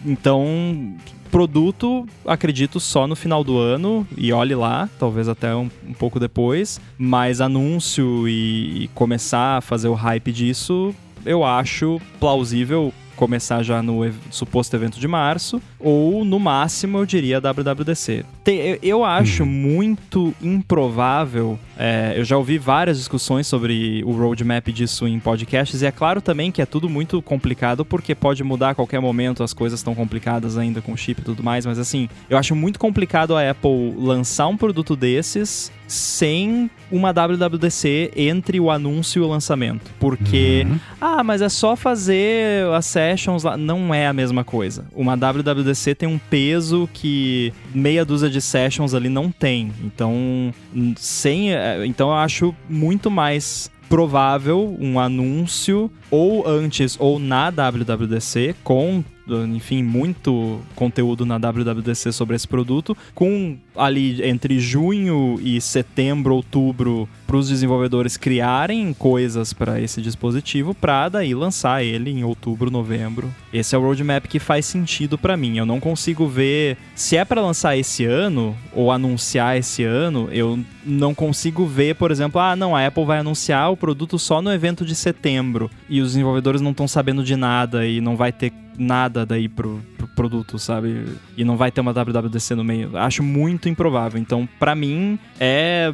Então, produto, acredito, só no final do ano. E olhe lá, talvez até um, um pouco depois. Mas anúncio e, e começar a fazer o hype disso, eu acho plausível começar já no ev- suposto evento de março, ou no máximo eu diria WWDC. Te- eu, eu acho muito improvável, é, eu já ouvi várias discussões sobre o roadmap disso em podcasts, e é claro também que é tudo muito complicado, porque pode mudar a qualquer momento, as coisas estão complicadas ainda com chip e tudo mais, mas assim, eu acho muito complicado a Apple lançar um produto desses sem uma WWDC entre o anúncio e o lançamento. Porque ah, mas é só fazer as sessions lá. Não é a mesma coisa. Uma WWDC tem um peso que meia dúzia de sessions ali não tem. Então, sem. é, Então eu acho muito mais provável um anúncio ou antes ou na WWDC com enfim, muito conteúdo na WWDC sobre esse produto, com ali entre junho e setembro, outubro, para os desenvolvedores criarem coisas para esse dispositivo, para daí lançar ele em outubro, novembro. Esse é o roadmap que faz sentido para mim. Eu não consigo ver se é para lançar esse ano ou anunciar esse ano, eu não consigo ver, por exemplo, ah, não, a Apple vai anunciar o produto só no evento de setembro e os desenvolvedores não estão sabendo de nada e não vai ter nada daí pro, pro produto, sabe? E não vai ter uma WWDC no meio. Acho muito improvável. Então, pra mim, é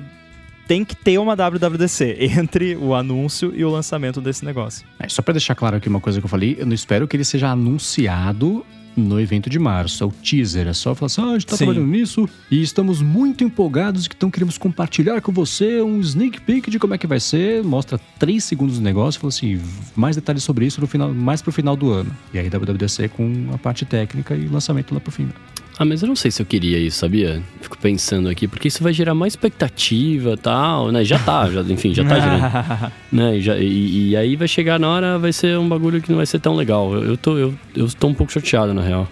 tem que ter uma WWDC entre o anúncio e o lançamento desse negócio. É, só pra deixar claro aqui uma coisa que eu falei, eu não espero que ele seja anunciado no evento de março. É o teaser, é só falar assim, ah, a gente tá Sim. trabalhando nisso e estamos muito empolgados que então queremos compartilhar com você um sneak peek de como é que vai ser. Mostra três segundos do negócio e fala assim, mais detalhes sobre isso no final, mais pro final do ano. E aí WWDC com a parte técnica e lançamento lá pro fim. Ah, mas eu não sei se eu queria isso, sabia? Fico pensando aqui, porque isso vai gerar mais expectativa e tal, né? Já tá, já, enfim, já tá gerando. né? E, já- e- e aí vai chegar na hora, vai ser um bagulho que não vai ser tão legal. Eu, eu, tô, eu, eu tô um pouco chateado, na real.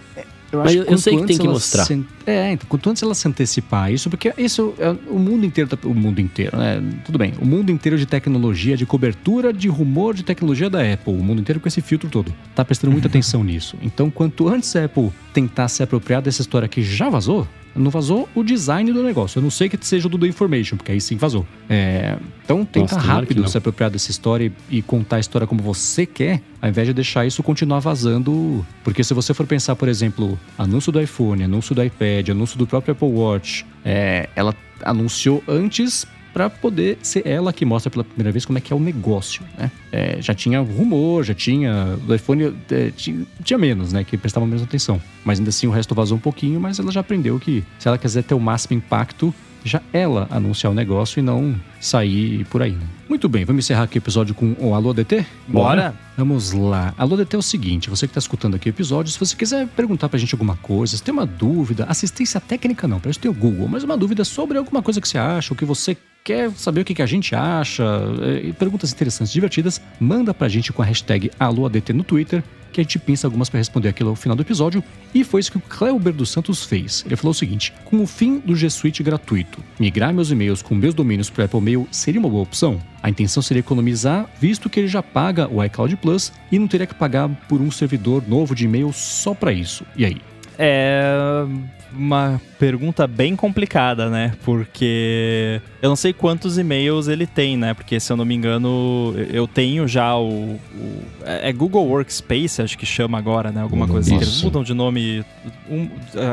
Eu Mas eu- eu sei que tem que mostrar. se- É, então, quanto antes ela se antecipar isso, porque isso é, o mundo inteiro, tá, o mundo inteiro, né? Tudo bem, o mundo inteiro de tecnologia, de cobertura de rumor de tecnologia da Apple, o mundo inteiro com esse filtro todo, tá prestando muita atenção nisso. Então, quanto antes a Apple tentar se apropriar dessa história que já vazou, não vazou o design do negócio. Eu não sei que seja o do The Information, porque aí sim vazou. É, então, tenta Nossa, rápido se apropriar dessa história e, e contar a história como você quer, ao invés de deixar isso continuar vazando. Porque se você for pensar, por exemplo, anúncio do iPhone, anúncio do iPad, anúncio do próprio Apple Watch, é, ela anunciou antes para poder ser ela que mostra pela primeira vez como é que é o negócio, né? É, já tinha rumor, já tinha... O iPhone é, tinha, tinha menos, né? Que prestava menos atenção. Mas ainda assim o resto vazou um pouquinho, mas ela já aprendeu que se ela quiser ter o máximo impacto, já ela anunciar o negócio e não sair por aí, né? Muito bem, vamos encerrar aqui o episódio com o Alô DT? Bora. Vamos lá. Alô DT é o seguinte, você que está escutando aqui o episódio, se você quiser perguntar pra gente alguma coisa, se tem uma dúvida, assistência técnica não, pra isso tem o Google, mas uma dúvida sobre alguma coisa que você acha, o que você quer saber o que que a gente acha, e perguntas interessantes, divertidas, manda pra gente com a hashtag AlôADT no Twitter, que a gente pensa algumas para responder aquilo ao final do episódio. E foi isso que o Cleuber dos Santos fez. Ele falou o seguinte: com o fim do G Suite gratuito, migrar meus e-mails com meus domínios para Apple Mail seria uma boa opção? A intenção seria economizar, visto que ele já paga o iCloud Plus e não teria que pagar por um servidor novo de e-mail só para isso. E aí? É. uma pergunta bem complicada, né? Porque eu não sei quantos e-mails ele tem, né? Porque se eu não me engano, eu tenho já o. o é Google Workspace, acho que chama agora, né? Alguma coisa assim. Eles mudam de nome. Um,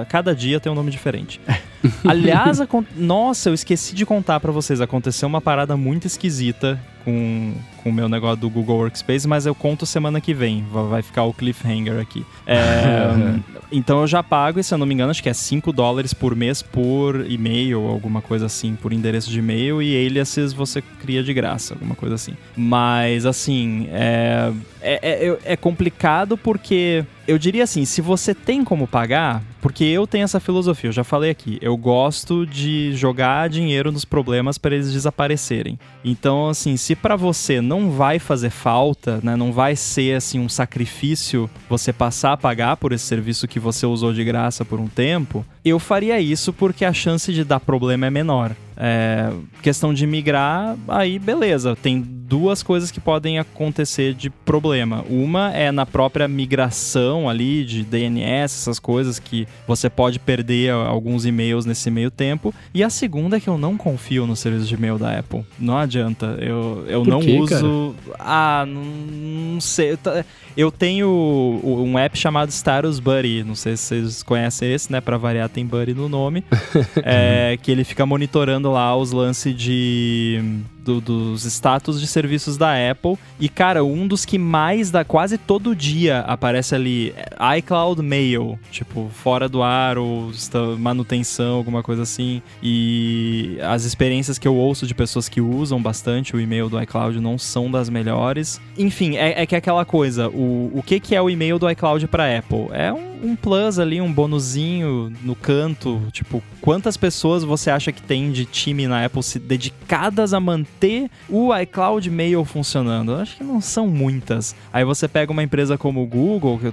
cada dia tem um nome diferente. Aliás, a, nossa, eu esqueci de contar para vocês. Aconteceu uma parada muito esquisita com, com o meu negócio do Google Workspace, mas eu conto semana que vem. Vai ficar o cliffhanger aqui. É, então eu já pago, e se eu não me engano, acho que é 5 dólares por mês por e-mail, alguma coisa assim, por endereço de e-mail, e aliases você cria de graça, alguma coisa assim. Mas assim, é, é, é, é complicado porque eu diria assim, se você tem como pagar, porque eu tenho essa filosofia, eu já falei aqui, eu gosto de jogar dinheiro nos problemas para eles desaparecerem. Então, assim, se para você não vai fazer falta, né, não vai ser assim um sacrifício você passar a pagar por esse serviço que você usou de graça por um tempo, eu faria isso porque a chance de dar problema é menor. É, questão de migrar, aí beleza, tem duas coisas que podem acontecer de problema. Uma é na própria migração ali de DNS, essas coisas que você pode perder alguns e-mails nesse meio tempo. E a segunda é que eu não confio no serviço de e-mail da Apple. Não adianta, eu, eu não quê, uso. Cara? Ah, não, não sei. Eu tenho um app chamado Status Buddy, não sei se vocês conhecem esse, né? Pra variar, tem Buddy no nome. é, que ele fica monitorando lá os lances de do, dos status de serviços da Apple. E, cara, um dos que mais dá quase todo dia aparece ali é iCloud Mail, tipo, fora do ar ou manutenção, alguma coisa assim. E as experiências que eu ouço de pessoas que usam bastante o e-mail do iCloud não são das melhores. Enfim, é, é que é aquela coisa, o, o que, que é o e-mail do iCloud para Apple? É um, um plus ali, um bonuzinho no canto, tipo, quantas pessoas você acha que tem de time na Apple se dedicadas a manter o iCloud Mail funcionando? Eu acho que não são muitas. Aí você pega uma empresa como o Google, que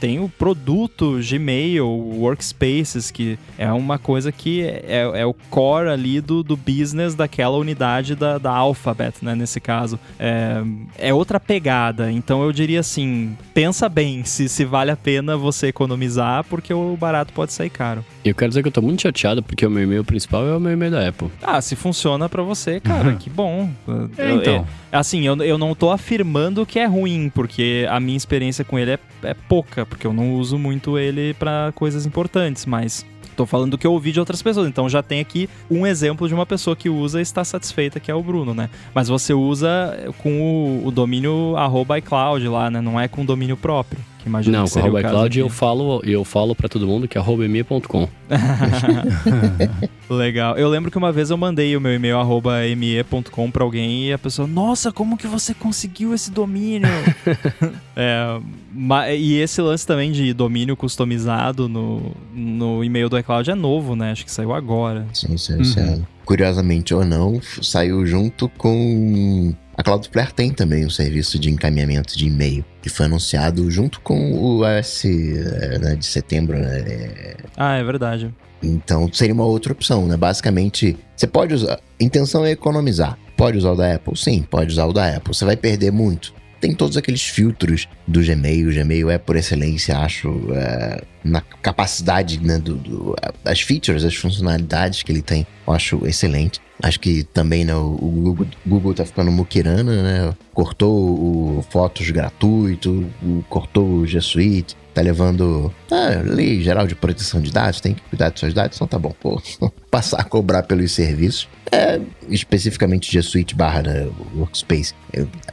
tem o produto Gmail, Workspaces, que é uma coisa que é, é o core ali do, do business daquela unidade da, da Alphabet, né? Nesse caso. É, é outra pegada. Então eu diria assim: pensa bem se, se vale a pena você economizar, porque o barato pode sair caro. Eu quero dizer que eu tô muito chateado porque o meu e-mail principal é o meu e-mail da Apple. Ah, se funciona para você, cara, que bom. É, então. É, assim, eu, eu não tô afirmando que é ruim, porque a minha experiência com ele é, é pouca, porque eu não uso muito ele para coisas importantes, mas Tô falando do que eu ouvi de outras pessoas. Então já tem aqui um exemplo de uma pessoa que usa e está satisfeita, que é o Bruno, né? Mas você usa com o, o domínio iCloud lá, né? Não é com domínio próprio. Que imagino Não, que com arroba iCloud eu falo, eu falo para todo mundo que é arroba.me.com. Legal. Eu lembro que uma vez eu mandei o meu e-mail arroba me.com pra alguém e a pessoa, nossa, como que você conseguiu esse domínio? é, e esse lance também de domínio customizado no, no e-mail do iCloud é novo, né? Acho que saiu agora. Sim, sim, sim. Uhum. Curiosamente ou não, saiu junto com a Cloudflare tem também um serviço de encaminhamento de e-mail, que foi anunciado junto com o iOS eh, né, de setembro. Né? Ah, é verdade. Então seria uma outra opção, né? Basicamente, você pode usar. Intenção é economizar. Pode usar o da Apple? Sim, pode usar o da Apple. Você vai perder muito tem todos aqueles filtros do Gmail. O Gmail é por excelência, acho, é, na capacidade, né, do, do, as features, as funcionalidades que ele tem, eu acho excelente. Acho que também né, o Google, tá ficando muquirana, né? Cortou o Fotos gratuito, cortou o G Suite, tá levando ah, lei geral de proteção de dados, tem que cuidar dos seus dados, então tá bom, pô, passar a cobrar pelos serviços. É, especificamente G Suite barra né, Workspace.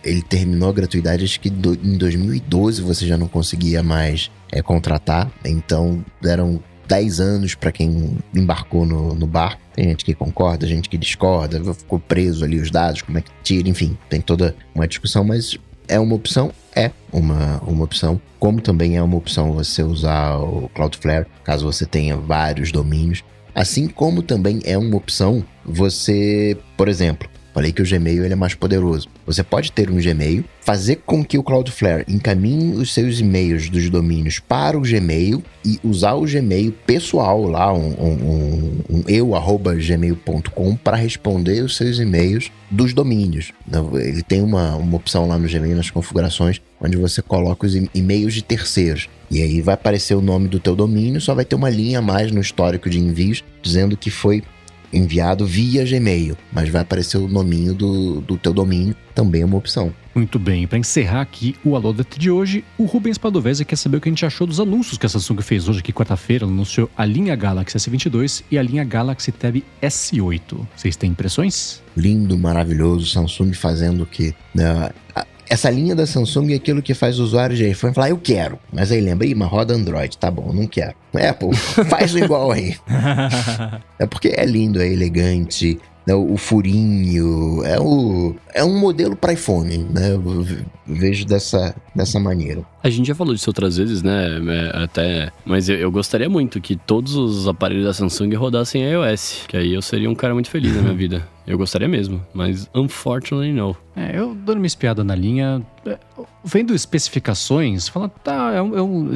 Ele terminou a gratuidade, acho que do, em 2012 você já não conseguia mais é, contratar, então deram 10 anos para quem embarcou no, no barco. Tem gente que concorda, gente que discorda, ficou preso ali os dados, como é que tira, enfim, tem toda uma discussão, mas é uma opção? É uma, uma opção. Como também é uma opção você usar o Cloudflare, caso você tenha vários domínios. Assim como também é uma opção você, por exemplo, Falei que o Gmail ele é mais poderoso. Você pode ter um Gmail, fazer com que o Cloudflare encaminhe os seus e-mails dos domínios para o Gmail e usar o Gmail pessoal lá, um, um, um, um eu@gmail.com para responder os seus e-mails dos domínios. Ele tem uma, uma opção lá no Gmail nas configurações onde você coloca os e-mails de terceiros. E aí vai aparecer o nome do teu domínio, só vai ter uma linha a mais no histórico de envios dizendo que foi enviado via Gmail, mas vai aparecer o nominho do, do teu domínio, também é uma opção. Muito bem, para encerrar aqui o Alô de hoje, o Rubens Padovese quer saber o que a gente achou dos anúncios que a Samsung fez hoje aqui quarta-feira. anunciou a linha Galaxy S22 e a linha Galaxy Tab S8. Vocês têm impressões? Lindo, maravilhoso, Samsung fazendo o que né, essa linha da Samsung é aquilo que faz o usuário de iPhone falar, eu quero. Mas aí lembra, ih, mas roda Android, tá bom, não quero. Apple, faz o igual aí. é porque é lindo, é elegante, né, o furinho, é, o, é um modelo para iPhone, né? Eu vejo dessa, dessa maneira. A gente já falou disso outras vezes, né? É, até, mas eu, eu, gostaria muito que todos os aparelhos da Samsung rodassem iOS, que aí eu seria um cara muito feliz na minha vida. Eu gostaria mesmo, mas unfortunately no. É, eu dando uma espiada na linha, é, vendo especificações, fala, tá, é um, é um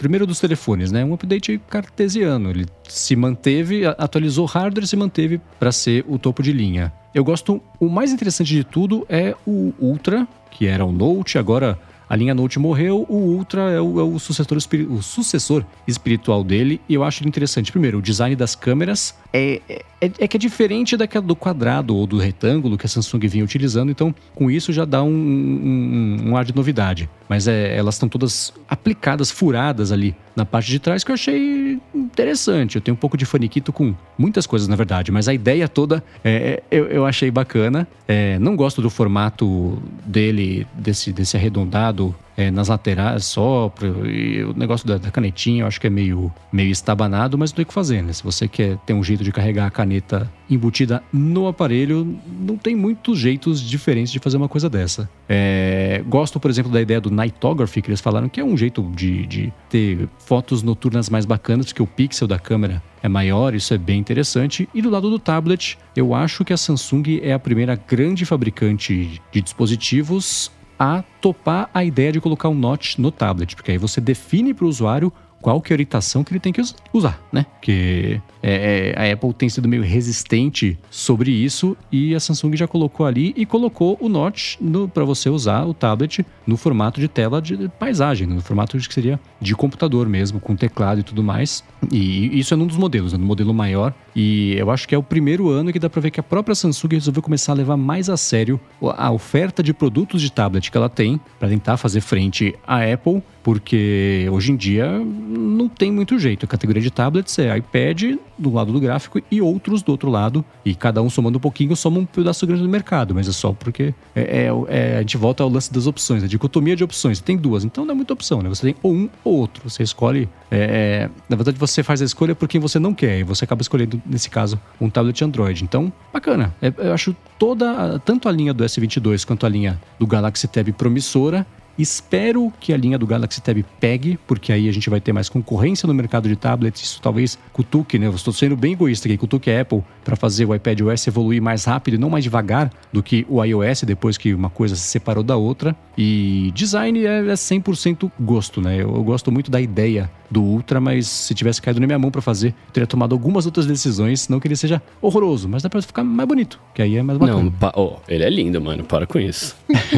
primeiro dos telefones, né? Um update cartesiano. Ele se manteve, atualizou o hardware e se manteve para ser o topo de linha. Eu gosto, o mais interessante de tudo é o Ultra, que era o Note, agora a linha Note morreu, o Ultra é o, é o, sucessor, o sucessor espiritual dele, e eu acho interessante. Primeiro, o design das câmeras é, é, é, que é diferente daquela do quadrado ou do retângulo que a Samsung vinha utilizando, então com isso já dá um, um, um ar de novidade. Mas é, elas estão todas aplicadas, furadas ali na parte de trás, que eu achei interessante. Eu tenho um pouco de faniquito com muitas coisas, na verdade, mas a ideia toda é, eu, eu achei bacana. É, não gosto do formato dele, desse, desse arredondado é, nas laterais só, e o negócio da, da, canetinha eu acho que é meio, meio estabanado, mas não tem o que fazer, né? Se você quer ter um jeito de carregar a caneta embutida no aparelho, não tem muitos jeitos diferentes de fazer uma coisa dessa. É, gosto, por exemplo, da ideia do Nightography, que eles falaram que é um jeito de, de ter fotos noturnas mais bacanas, porque o pixel da câmera é maior, isso é bem interessante. E do lado do tablet, eu acho que a Samsung é a primeira grande fabricante de dispositivos a topar a ideia de colocar um notch no tablet, porque aí você define para o usuário qual que é a orientação que ele tem que usar, né? Porque é, é, a Apple tem sido meio resistente sobre isso e a Samsung já colocou ali e colocou o notch para você usar o tablet no formato de tela de paisagem, no formato que seria de computador mesmo, com teclado e tudo mais. E isso é num dos modelos, né? no modelo maior. E eu acho que é o primeiro ano que dá para ver que a própria Samsung resolveu começar a levar mais a sério a oferta de produtos de tablet que ela tem para tentar fazer frente à Apple, porque hoje em dia não tem muito jeito. A categoria de tablets é iPad do lado do gráfico e outros do outro lado, e cada um somando um pouquinho soma um pedaço grande do mercado, mas é só porque é, é, é, a gente volta ao lance das opções, a dicotomia de opções. Tem duas, então não é muita opção, né? Você tem ou um ou outro. Você escolhe. É, é, na verdade, você faz a escolha por quem você não quer, e você acaba escolhendo, nesse caso, um tablet Android. Então, bacana. É, eu acho toda, tanto a linha do S22 quanto a linha do Galaxy Tab promissora. Espero que a linha do Galaxy Tab pegue, porque aí a gente vai ter mais concorrência no mercado de tablets. Isso talvez cutuque, né? Eu estou sendo bem egoísta aqui, cutuque a Apple para fazer o iPad OS evoluir mais rápido e não mais devagar do que o iOS, depois que uma coisa se separou da outra. E design é 100% gosto, né? Eu gosto muito da ideia do Ultra, mas se tivesse caído na minha mão para fazer, eu teria tomado algumas outras decisões, não que ele seja horroroso, mas dá pra ficar mais bonito, que aí é mais bacana. Não, oh, ele é lindo, mano, para com isso.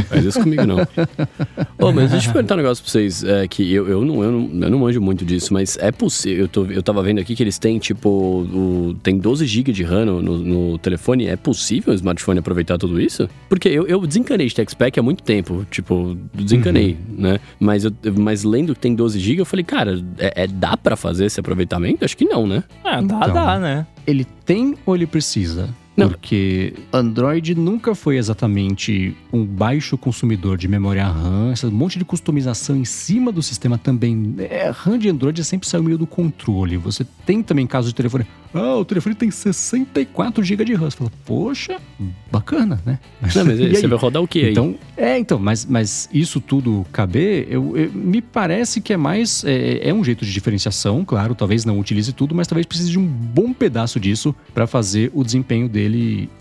Faz isso comigo não. oh, mas deixa eu perguntar um negócio pra vocês, é, que eu, eu, não, eu, não, eu não manjo muito disso, mas é possível, eu, tô, eu tava vendo aqui que eles têm, tipo, o, tem 12 GB de RAM no, no, telefone, é possível o smartphone aproveitar tudo isso? Porque eu, eu desencanei de TechSpec há muito tempo, tipo, desencanei, uhum. né? Mas, eu, mas lendo que tem 12 GB, eu falei, cara, é, é dá para fazer esse aproveitamento? Acho que não, né? Ah, dá, então, dá, né? Ele tem ou ele precisa? Não. Porque Android nunca foi exatamente um baixo consumidor de memória RAM, esse monte de customização em cima do sistema também. É, RAM de Android sempre saiu meio do controle. Você tem também casos de telefone ah, o telefone tem 64 GB de RAM. Você fala, poxa, bacana, né? Não, mas E você aí? vai rodar o quê aí? Então, é, então, mas, mas isso tudo caber, eu, eu- me parece que é mais. É, é um jeito de diferenciação, claro, talvez não utilize tudo, mas talvez precise de um bom pedaço disso para fazer o desempenho dele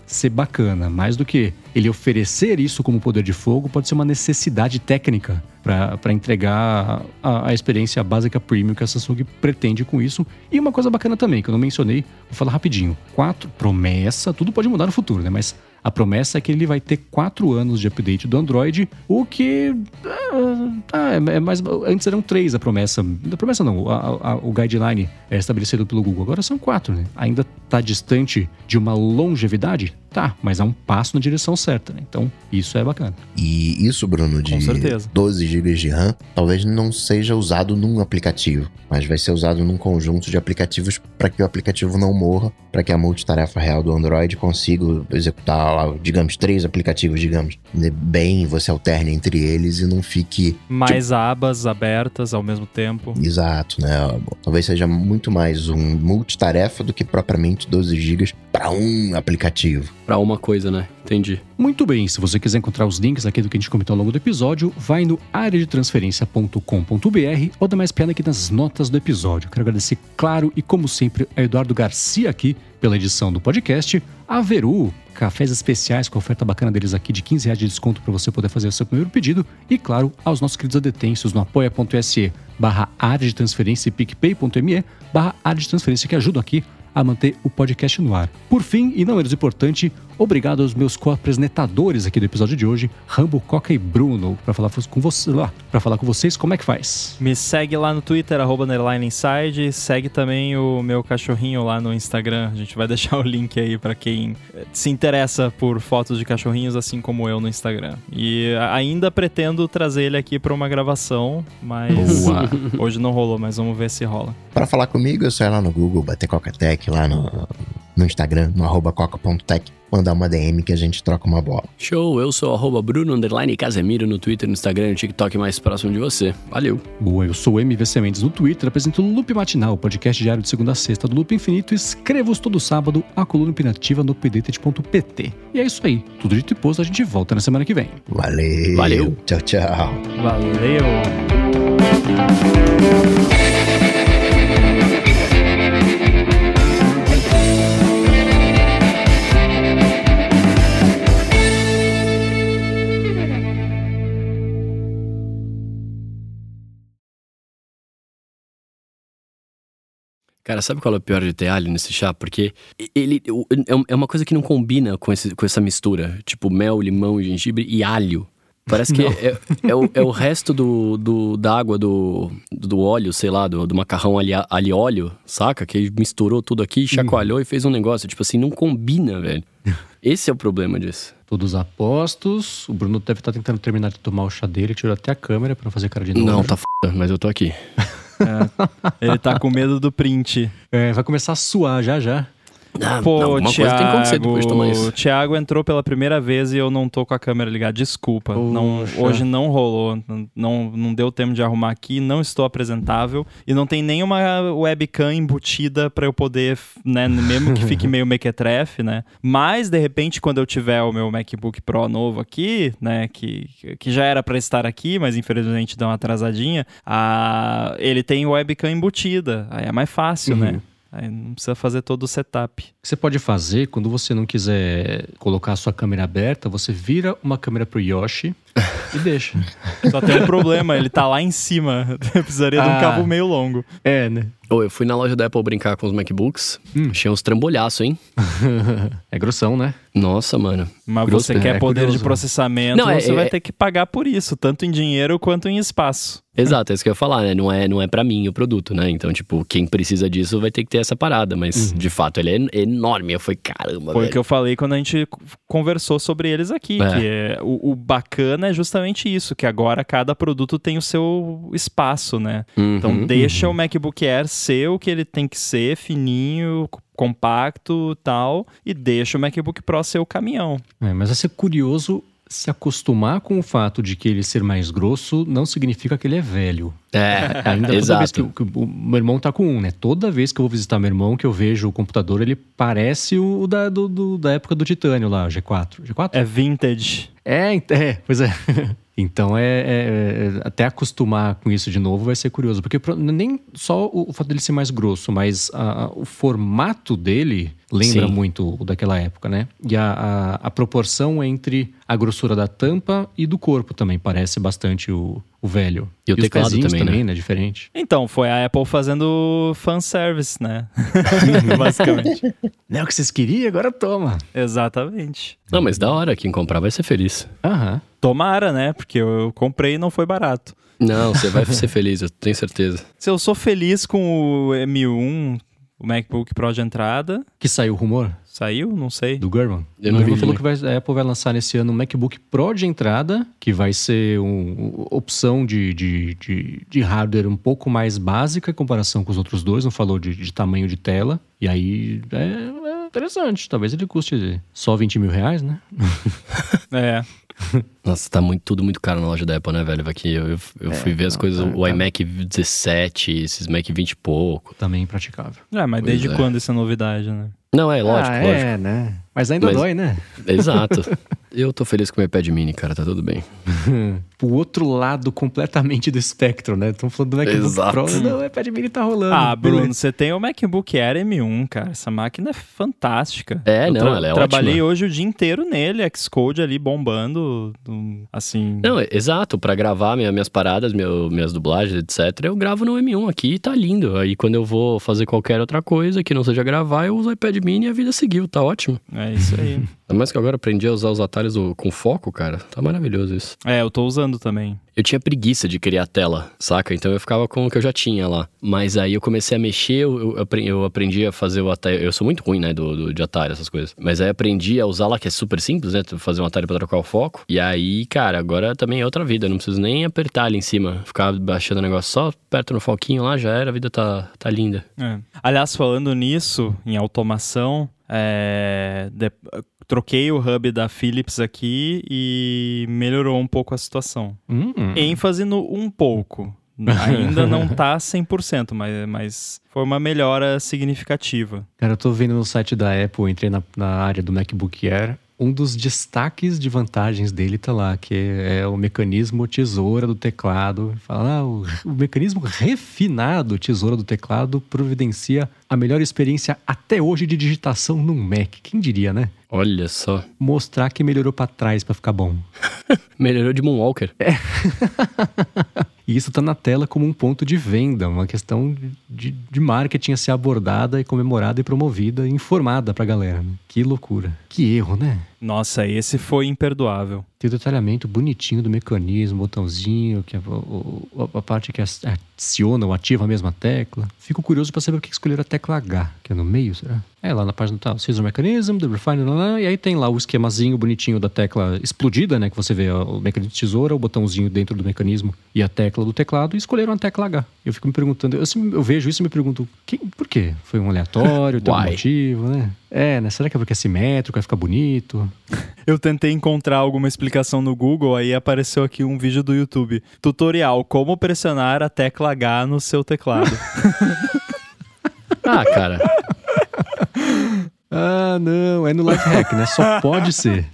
ser bacana. Mais do que ele oferecer isso como poder de fogo, pode ser uma necessidade técnica para entregar a, a experiência básica premium que a Samsung pretende com isso. E uma coisa bacana também, que eu não mencionei, vou falar rapidinho. Quatro, promessa, tudo pode mudar no futuro, né? Mas a promessa é que ele vai ter quatro anos de update do Android, o que. ah, é, é mais. Antes eram três a promessa. A promessa não, a- a- o guideline é estabelecido pelo Google. Agora são quatro, né? Ainda tá distante de uma longevidade? Tá, mas é um passo na direção certa, né? Então, isso é bacana. E isso, Bruno, de Com certeza. 12 GB de RAM, talvez não seja usado num aplicativo, mas vai ser usado num conjunto de aplicativos para que o aplicativo não morra, para que a multitarefa real do Android consiga executar, lá, digamos, três aplicativos, digamos, né, bem, você alterne entre eles e não fique Mais abas abertas ao mesmo tempo. exato, né? Talvez seja muito mais um multitarefa do que propriamente 12 GB para um aplicativo. Pra uma coisa, né? Entendi. Muito bem, se você quiser encontrar os links aqui do que a gente comentou ao longo do episódio, vai no areadetransferência.com.br ou dá mais piada aqui nas notas do episódio. Quero agradecer, claro, e como sempre, a Eduardo Garcia aqui pela edição do podcast, a Veru, cafés especiais com a oferta bacana deles aqui de 15 reais de desconto para você poder fazer o seu primeiro pedido, e claro, aos nossos queridos adetêncios no apoia.se barra área de transferência e picpay.me barra área de transferência que ajudam aqui a manter o podcast no ar. Por fim, e não menos importante, obrigado aos meus co-apresentadores aqui do episódio de hoje, Rambo, Coca e Bruno, para falar com você lá, para falar com vocês como é que faz. Me segue lá no Twitter, inside. Segue também o meu cachorrinho lá no Instagram. A gente vai deixar o link aí pra quem se interessa por fotos de cachorrinhos, assim como eu no Instagram. E ainda pretendo trazer ele aqui pra uma gravação, mas Boa. hoje não rolou, mas vamos ver se rola. Para falar comigo, é só ir lá no Google, bater Coca-Tech lá no, no Instagram, no arroba coca.tech, mandar uma DM que a gente troca uma bola. Show, eu sou arroba Bruno Underline Casemiro no Twitter, no Instagram e no TikTok mais próximo de você. Valeu. Boa, eu sou o MVC Mendes no Twitter, apresento o Loop Matinal, podcast diário de segunda a sexta do Loop Infinito, e escrevo todo sábado a coluna opinativa no pdtet.pt. E é isso aí, tudo dito e posto, a gente volta na semana que vem. Valeu! Valeu. Tchau, tchau! Valeu! Cara, sabe qual é o pior de ter alho nesse chá? Porque ele o- é uma coisa que não combina com, esse- com essa mistura. Tipo, mel, limão, gengibre e alho. Parece que é, é o, é o resto do, do, da água do, do óleo, sei lá, do, do macarrão ali, ali óleo, saca? Que misturou tudo aqui, chacoalhou e fez um negócio. Tipo assim, não combina, velho. Esse é o problema disso. Todos apostos, o Bruno deve estar tentando terminar de tomar o chá dele, tirou até a câmera pra não fazer cara de novo. Não, tá f... mas eu tô aqui. Ele tá com medo do print. É, vai começar a suar já já. Ah, Pô, não, alguma coisa tem que acontecer depois de tomar Thiago, Thiago entrou pela primeira vez e eu não tô com a câmera ligada. Desculpa. Não, hoje não rolou. Não, não deu tempo de arrumar aqui. Não estou apresentável. E não tem nenhuma webcam embutida pra eu poder, né? Mesmo que fique meio mequetrefe, né? Mas, de repente, quando eu tiver o meu MacBook Pro novo aqui, né? Que, que já era pra estar aqui, mas infelizmente deu uma atrasadinha. A, ele tem webcam embutida. Aí é mais fácil, Uhum. né? Aí não precisa fazer todo o setup. O que você pode fazer quando você não quiser colocar a sua câmera aberta, você vira uma câmera pro Yoshi e deixa. Só tem um problema, ele tá lá em cima. Eu precisaria de um Ah. cabo meio longo. É, né? Ô, eu fui na loja da Apple brincar com os MacBooks. Hum. Achei uns trambolhaços, hein? é grossão, né? Nossa, mano. Mas Grosso, você é, quer é poder curioso. de processamento, Não, é- você é- vai ter que pagar por isso, tanto em dinheiro quanto em espaço. Exato, é isso que eu ia falar, né? Não é, não é para mim o produto, né? Então, tipo, quem precisa disso vai ter que ter essa parada. Mas, de fato, ele é en- enorme. Eu falei, caramba, Foi o que eu falei quando a gente conversou sobre eles aqui. É. Que é, o, o bacana é justamente isso, que agora cada produto tem o seu espaço, né? Uhum. Então deixa o MacBook Air ser o que ele tem que ser, fininho, compacto tal, e deixa o MacBook Pro ser o caminhão. É, mas vai ser curioso se acostumar com o fato de que ele ser mais grosso não significa que ele é velho. É, Ainda toda exato. vez que, o- que o meu irmão tá com um, né? Toda vez que eu vou visitar meu irmão, que eu vejo o computador, ele parece o da, do- do- da época do Titânio lá, o G4. G4? É vintage. É, é, pois é. Então, é, é- é- até acostumar com isso de novo vai ser curioso. Porque pro- nem só o, o fato dele ser mais grosso, mas a- o formato dele lembra Sim. muito o daquela época, né? E a, a- a proporção entre a grossura da tampa e do corpo também parece bastante o, o velho. E o os teclado também, também, né? né? Diferente. Então, foi a Apple fazendo fanservice, né? Basicamente. Não é o que vocês queriam, agora toma. Exatamente. Não, mas da hora, quem comprar vai ser feliz. Aham. Tomara, né? Porque eu comprei e não foi barato. Não, você vai ser feliz, eu tenho certeza. Se eu sou feliz com o M1, o MacBook Pro de entrada, Que saiu o rumor saiu? Não sei. do Gurman. Eu não O Gurman vi falou que vai- a Apple vai lançar nesse ano um MacBook Pro de entrada, que vai ser uma opção de, de, de, de hardware um pouco mais básica em comparação com os outros dois. Não falou de, de tamanho de tela. E aí é, é interessante. Talvez ele custe só 20 mil reais, né? É. Nossa, tá muito, tudo muito caro na loja da Apple, né, velho? Aqui eu, eu, eu fui ver as não, coisas, tá- o tá. iMac 17, esses Mac 20 e pouco. Também impraticável. É, mas Pois desde é. quando essa novidade, né? Não, é lógico, ah, lógico. é, né? Mas ainda Mas- dói, né? Exato. Eu tô feliz com o meu iPad mini, cara, tá tudo bem. o outro lado completamente do espectro, né? Estão falando do MacBook Exato. Pro. Não, o iPad mini tá rolando. Ah, Bruno, beleza. você tem o MacBook Air M1, cara. Essa máquina é fantástica. É, Eu não, ela é Trabalhei ótima. hoje o dia inteiro nele, Xcode ali bombando, assim... Não, é- exato, pra gravar minha- minhas paradas, meu- minhas dublagens, etc, eu gravo no M1 aqui e tá lindo. Aí quando eu vou fazer qualquer outra coisa que não seja gravar, eu uso o iPad mini e a vida seguiu, tá ótimo. É isso aí. Ainda mais que agora aprendi a usar os atalhos do- com foco, cara. Tá maravilhoso isso. é, eu tô usando também. Eu tinha preguiça de criar tela, saca? Então eu ficava com o que eu já tinha lá. Mas aí eu comecei a mexer, eu, eu eu aprendi a fazer o atalho. Eu sou muito ruim, né, do, do- de atalho, essas coisas. Mas aí aprendi a usar lá, que é super simples, né? Fazer um atalho pra trocar o foco. E aí, cara, agora também é outra vida. Eu não preciso nem apertar ali em cima. Ficar baixando o negócio só, aperto no foquinho lá, já era, a vida tá, tá linda. É. Aliás, falando nisso, em automação, é, de- troquei o hub da Philips aqui e melhorou um pouco a situação. Hum. ênfase no um pouco. Ainda não tá 100%, mas, mas foi uma melhora significativa. Cara, eu tô vendo no site da Apple, entrei na, na área do MacBook Air. Um dos destaques de vantagens dele tá lá, que é o mecanismo tesoura do teclado. Fala, ah, o, o mecanismo refinado tesoura do teclado providencia a melhor experiência até hoje de digitação num Mac. Quem diria, né? Olha só. Mostrar que melhorou pra trás pra ficar bom. Melhorou de Moonwalker. E isso tá na tela como um ponto de venda, uma questão de, de marketing a ser abordada e comemorada e promovida e informada pra galera. né? Que loucura. Que erro, né? Nossa, esse foi imperdoável. Tem o detalhamento bonitinho do mecanismo, botãozinho, que é o- o- a parte que adiciona ou ativa a mesma tecla. Fico curioso para saber por que escolheram a tecla H, que é no meio, será? É, lá na página tal, Scissor Mechanism, The Refine, lá, lá, e aí tem lá o esquemazinho bonitinho da tecla explodida, né? Que você vê ó, o mecanismo de tesoura, o botãozinho dentro do mecanismo e a tecla do teclado, e escolheram a tecla H. Eu fico me perguntando, eu, eu vejo isso e me pergunto, quem, por quê? Foi um aleatório, tem um motivo, né? É, né? Será que é porque é simétrico, vai ficar bonito? Eu tentei encontrar alguma explicação no Google, aí apareceu aqui um vídeo do YouTube. Tutorial: Como pressionar a tecla H no seu teclado. Ah, cara. Ah, não, é no Life Hack, né? Só pode ser.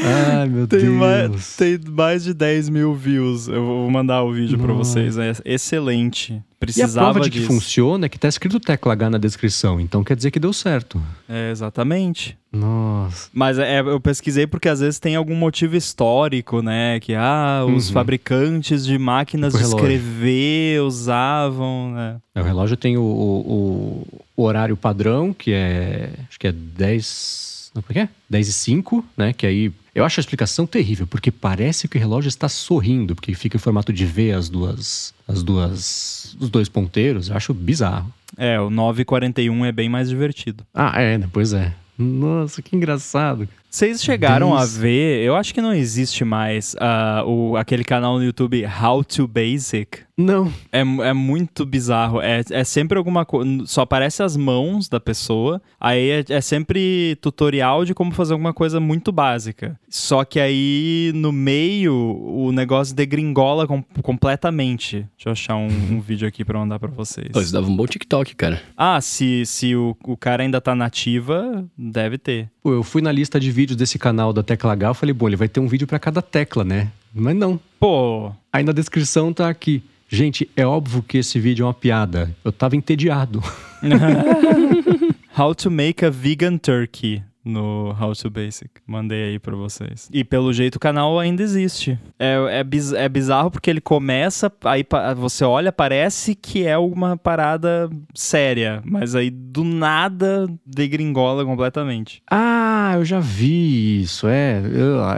Ai, meu tem, Deus. mais, tem mais de 10 mil views. Eu vou mandar o vídeo pra Nossa. vocês. É excelente. E a Precisava prova de que funciona é que tá escrito tecla H na descrição, então quer dizer que deu certo. É, exatamente. Nossa. Mas é, eu pesquisei porque às vezes tem algum motivo histórico, né? Que ah, os Uhum. fabricantes de máquinas Tipo de relógio. escrever usavam, né? É, O relógio tem o, o- o horário padrão, que é. Acho que é 10. Como é que é? 10 e 5, né? Que aí. Eu acho a explicação terrível, porque parece que o relógio está sorrindo, porque fica em formato de V as duas. As duas. Os dois ponteiros. Eu acho bizarro. É, o 941 é bem mais divertido. Ah, é, né? Pois é. Nossa, que engraçado. Vocês chegaram Desde- a ver, eu acho que não existe mais ah, o, aquele canal no YouTube How to Basic. Não. É, é muito bizarro. É, é sempre alguma coisa. Só aparece as mãos da pessoa. Aí é, é sempre tutorial de como fazer alguma coisa muito básica. Só que aí no meio o negócio degringola com- completamente. Deixa eu achar um, um vídeo aqui pra mandar pra vocês. Pô, isso dava um bom TikTok, cara. Ah, se, se o, o cara ainda tá nativa, deve ter. Pô, eu fui na lista de vídeos desse canal da Tecla H, eu falei, bom, ele vai ter um vídeo pra cada tecla, né? Mas não. Pô, Aí na descrição tá aqui. Gente, é óbvio que esse vídeo é uma piada. Eu tava entediado. How to make a vegan turkey no How to Basic. Mandei aí pra vocês. E pelo jeito o canal ainda existe. É, é, biz- é bizarro porque ele começa, aí você olha, parece que é uma parada séria, mas aí do nada degringola completamente. Ah, eu já vi isso. É,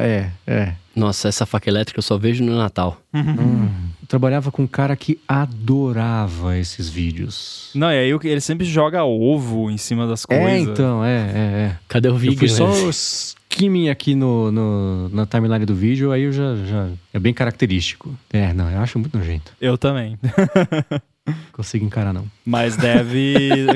é, é. Nossa, essa faca elétrica eu só vejo no Natal. Eu trabalhava com um cara que adorava esses vídeos. Não, e aí ele sempre joga ovo em cima das coisas. É, então, é, é, é. Cadê o Eu Vegan? fui só né? skimming aqui no, no- na timeline do vídeo, aí eu já, já. É bem característico. É, não, eu acho muito nojento. Eu também. Consigo encarar, não. Mas deve.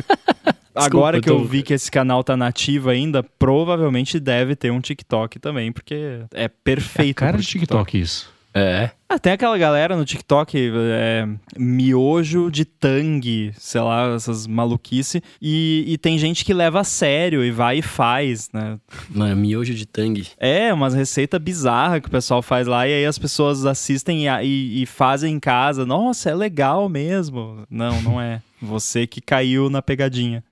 Agora eu que eu tô- vi que esse canal tá nativo ainda, provavelmente deve ter um TikTok também, porque é perfeito. É cara de TikTok isso. É. Ah, tem aquela galera no TikTok, é, miojo de tangue, sei lá, essas maluquice. E, e tem gente que leva a sério e vai e faz, né? Mano, miojo de tangue. É, umas receitas bizarras que o pessoal faz lá e aí as pessoas assistem e, e- e fazem em casa. Nossa, é legal mesmo. Não, não é. Você que caiu na pegadinha.